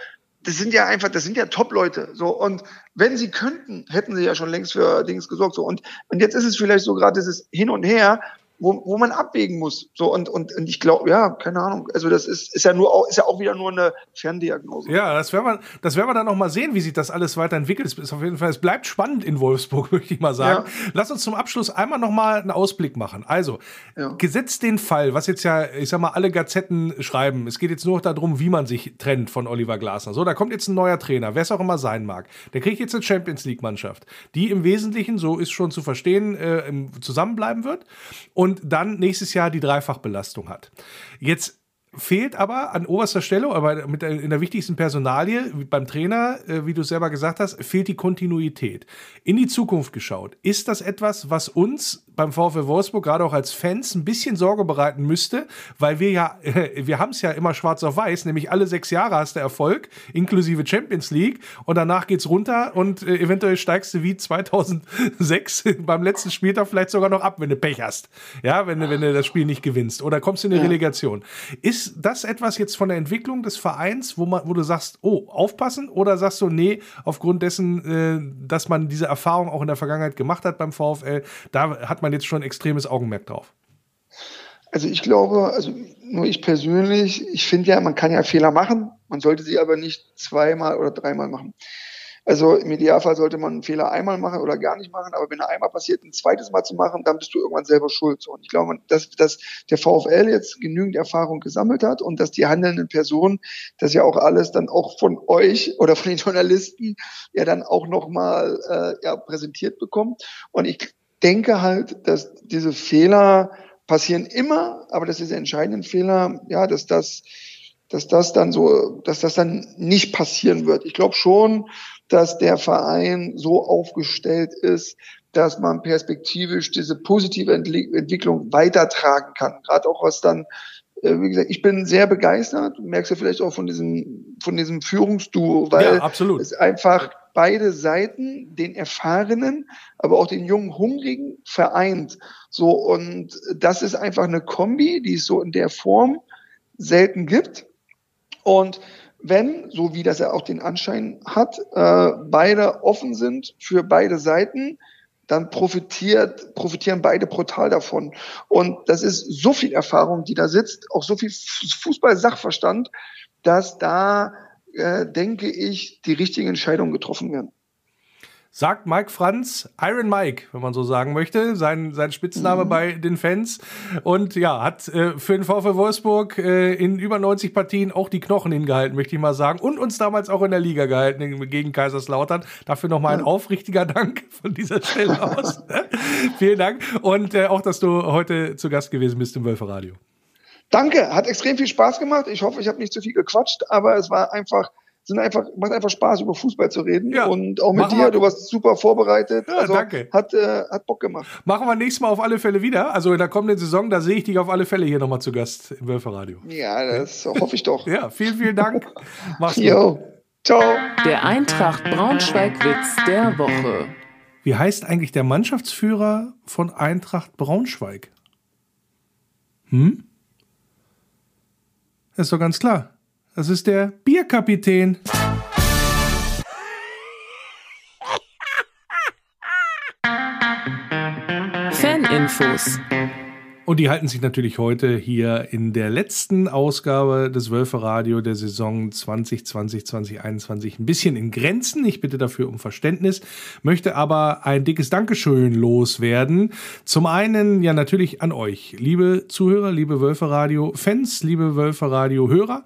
das sind ja einfach, das sind ja Top-Leute. So und wenn sie könnten, hätten sie ja schon längst für Dings gesorgt. So und und jetzt ist es vielleicht so gerade dieses Hin und Her. Wo, wo man abwägen muss. So und, und, und ich glaube, ja, keine Ahnung. Also das ist, ist ja nur auch, ist ja auch wieder nur eine Ferndiagnose. Ja, das werden wir, das werden wir dann noch mal sehen, wie sich das alles weiterentwickelt. Es ist auf jeden Fall, es bleibt spannend in Wolfsburg, [LAUGHS] möchte ich mal sagen. Ja. Lass uns zum Abschluss einmal noch mal einen Ausblick machen. Also, ja. gesetzt den Fall, was jetzt ja, ich sag mal, alle Gazetten schreiben. Es geht jetzt nur noch darum, wie man sich trennt von Oliver Glasner. So, da kommt jetzt ein neuer Trainer, wer es auch immer sein mag. Der kriegt jetzt eine Champions League Mannschaft, die im Wesentlichen, so ist schon zu verstehen, äh, zusammenbleiben wird. Und dann nächstes Jahr die Dreifachbelastung hat. Jetzt fehlt aber an oberster Stelle, aber mit in der wichtigsten Personalie beim Trainer, äh, wie du selber gesagt hast, fehlt die Kontinuität. In die Zukunft geschaut, ist das etwas, was uns beim VfL Wolfsburg gerade auch als Fans ein bisschen Sorge bereiten müsste, weil wir ja, [LAUGHS] wir haben es ja immer schwarz auf weiß, nämlich alle sechs Jahre hast du Erfolg, inklusive Champions League und danach geht's runter und äh, eventuell steigst du wie 2006 [LAUGHS] beim letzten Spieltag vielleicht sogar noch ab, wenn du Pech hast. Ja, wenn du, wenn du das Spiel nicht gewinnst oder kommst in eine Relegation. Ist das etwas jetzt von der Entwicklung des Vereins, wo man, wo du sagst, oh, aufpassen oder sagst du, nee, aufgrund dessen, äh, dass man diese Erfahrung auch in der Vergangenheit gemacht hat beim VfL, da hat man jetzt schon extremes Augenmerk drauf? Also ich glaube, also nur ich persönlich, ich finde ja, man kann ja Fehler machen, man sollte sie aber nicht zweimal oder dreimal machen. Also im Idealfall sollte man einen Fehler einmal machen oder gar nicht machen, aber wenn er einmal passiert, ein zweites Mal zu machen, dann bist du irgendwann selber schuld. Und ich glaube, dass, dass der VfL jetzt genügend Erfahrung gesammelt hat und dass die handelnden Personen das ja auch alles dann auch von euch oder von den Journalisten ja dann auch nochmal äh, ja, präsentiert bekommen. Und ich denke halt, dass diese Fehler passieren immer, aber dass diese entscheidenden Fehler, ja, dass das, dass das dann so, dass das dann nicht passieren wird. Ich glaube schon, dass der Verein so aufgestellt ist, dass man perspektivisch diese positive Entwicklung weitertragen kann. Gerade auch was dann, wie gesagt, ich bin sehr begeistert, merkst du vielleicht auch von diesem, von diesem Führungsduo, weil ja, es einfach beide Seiten, den Erfahrenen, aber auch den jungen Hungrigen vereint. So, und das ist einfach eine Kombi, die es so in der Form selten gibt. Und wenn, so wie das ja auch den Anschein hat, äh, beide offen sind für beide Seiten, dann profitiert, profitieren beide brutal davon. Und das ist so viel Erfahrung, die da sitzt, auch so viel Fußball-Sachverstand, dass da äh, denke ich, die richtigen Entscheidungen getroffen werden. Sagt Mike Franz, Iron Mike, wenn man so sagen möchte, sein, sein Spitzname mhm. bei den Fans. Und ja, hat äh, für den VfL Wolfsburg äh, in über 90 Partien auch die Knochen hingehalten, möchte ich mal sagen. Und uns damals auch in der Liga gehalten gegen Kaiserslautern. Dafür nochmal ein aufrichtiger Dank von dieser Stelle aus. [LAUGHS] Vielen Dank. Und äh, auch, dass du heute zu Gast gewesen bist im Wölferradio. Danke, hat extrem viel Spaß gemacht. Ich hoffe, ich habe nicht zu viel gequatscht, aber es war einfach sind einfach, macht einfach Spaß, über Fußball zu reden. Ja, und auch mit dir, wir. du warst super vorbereitet. Ja, also danke. Hat, äh, hat Bock gemacht. Machen wir nächstes Mal auf alle Fälle wieder. Also in der kommenden Saison, da sehe ich dich auf alle Fälle hier nochmal zu Gast im Wölferradio. Ja, das hoffe ich doch. [LAUGHS] ja, vielen, vielen Dank. [LAUGHS] Mach's gut. Jo. Ciao. Der Eintracht Braunschweig-Witz der Woche. Wie heißt eigentlich der Mannschaftsführer von Eintracht Braunschweig? Hm? Das ist doch ganz klar. Das ist der Bierkapitän. Faninfos und die halten sich natürlich heute hier in der letzten Ausgabe des Wölfe der Saison 2020, 2021 ein bisschen in Grenzen. Ich bitte dafür um Verständnis, möchte aber ein dickes Dankeschön loswerden. Zum einen ja natürlich an euch, liebe Zuhörer, liebe Wölfe Fans, liebe Wölfe Hörer,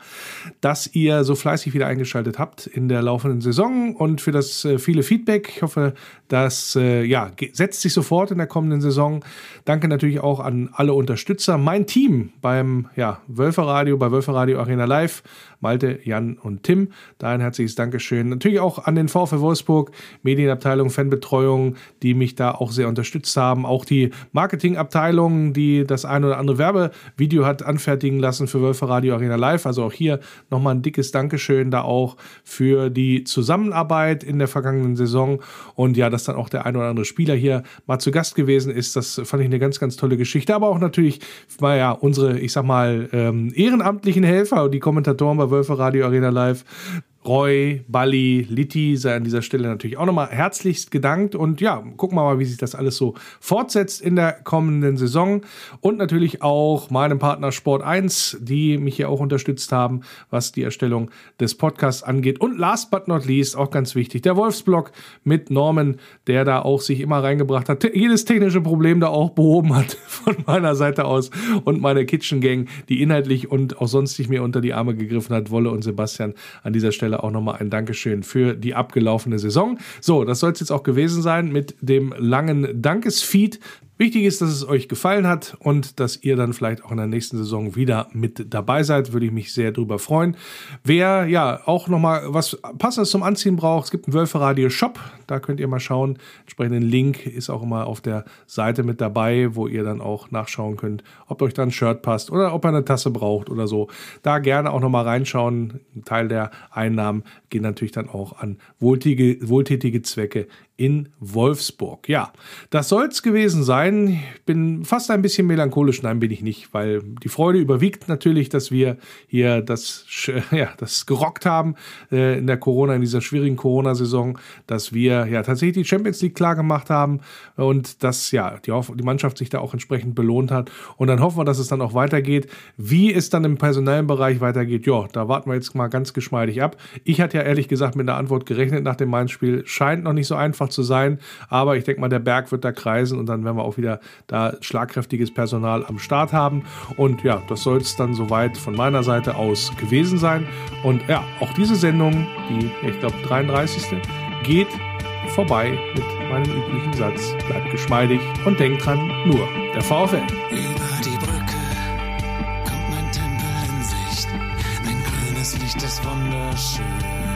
dass ihr so fleißig wieder eingeschaltet habt in der laufenden Saison und für das äh, viele Feedback. Ich hoffe, das äh, ja, setzt sich sofort in der kommenden Saison. Danke natürlich auch an alle Unterstützer, mein Team beim ja, Wölferradio, bei Wölferradio Arena Live, Malte, Jan und Tim. Da ein herzliches Dankeschön. Natürlich auch an den VfL Wolfsburg, Medienabteilung, Fanbetreuung, die mich da auch sehr unterstützt haben. Auch die Marketingabteilung, die das ein oder andere Werbevideo hat anfertigen lassen für Wölferradio Arena Live. Also auch hier nochmal ein dickes Dankeschön da auch für die Zusammenarbeit in der vergangenen Saison. Und ja, dass dann auch der ein oder andere Spieler hier mal zu Gast gewesen ist, das fand ich eine ganz, ganz tolle Geschichte. Aber auch auch natürlich, naja, unsere, ich sag mal, ähm, ehrenamtlichen Helfer, die Kommentatoren bei Wölfe Radio Arena Live, Roy, Bali, Litti sei an dieser Stelle natürlich auch nochmal herzlichst gedankt. Und ja, gucken wir mal, wie sich das alles so fortsetzt in der kommenden Saison. Und natürlich auch meinem Partner Sport 1, die mich hier auch unterstützt haben, was die Erstellung des Podcasts angeht. Und last but not least, auch ganz wichtig, der Wolfsblog mit Norman, der da auch sich immer reingebracht hat, jedes technische Problem da auch behoben hat [LAUGHS] von meiner Seite aus und meine Kitchen Gang, die inhaltlich und auch sonstig mir unter die Arme gegriffen hat, Wolle und Sebastian an dieser Stelle auch nochmal ein Dankeschön für die abgelaufene Saison. So, das soll es jetzt auch gewesen sein mit dem langen Dankesfeed. Wichtig ist, dass es euch gefallen hat und dass ihr dann vielleicht auch in der nächsten Saison wieder mit dabei seid. Würde ich mich sehr drüber freuen. Wer ja auch nochmal was Passendes zum Anziehen braucht, es gibt einen Wölferadio Shop. Da könnt ihr mal schauen. Entsprechenden Link ist auch immer auf der Seite mit dabei, wo ihr dann auch nachschauen könnt, ob euch dann ein Shirt passt oder ob ihr eine Tasse braucht oder so. Da gerne auch nochmal reinschauen. Ein Teil der Einnahmen geht natürlich dann auch an wohltätige, wohltätige Zwecke in Wolfsburg. Ja, das soll es gewesen sein. Ich bin fast ein bisschen melancholisch. Nein, bin ich nicht, weil die Freude überwiegt natürlich, dass wir hier das, [LAUGHS] ja, das gerockt haben äh, in der Corona, in dieser schwierigen Corona-Saison, dass wir ja tatsächlich die Champions League klar gemacht haben und dass ja die, die Mannschaft sich da auch entsprechend belohnt hat. Und dann hoffen wir, dass es dann auch weitergeht. Wie es dann im personellen Bereich weitergeht, ja, da warten wir jetzt mal ganz geschmeidig ab. Ich hatte ja ehrlich gesagt mit einer Antwort gerechnet nach dem Mainz-Spiel. Scheint noch nicht so einfach zu sein. Aber ich denke mal, der Berg wird da kreisen und dann werden wir auch wieder da schlagkräftiges Personal am Start haben. Und ja, das soll es dann soweit von meiner Seite aus gewesen sein. Und ja, auch diese Sendung, die, ich glaube, 33. geht vorbei mit meinem üblichen Satz. Bleibt geschmeidig und denkt dran, nur der VfL. Über die Brücke kommt mein Tempel in Sicht. Ein grünes Licht ist wunderschön.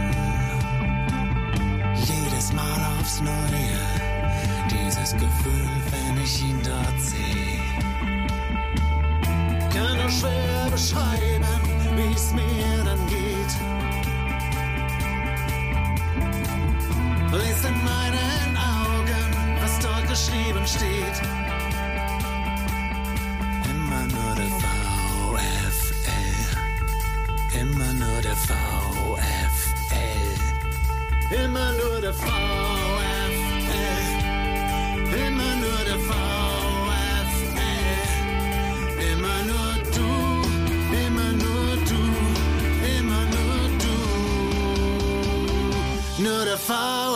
Aufs Neue. Dieses Gefühl, wenn ich ihn dort sehe. Kann nur schwer beschreiben, wie es mir dann geht. Lest in meinen Augen, was dort geschrieben steht. immer nur der VfL, immer nur der VfL, immer nur du, immer nur du, immer nur du, nur der VfL.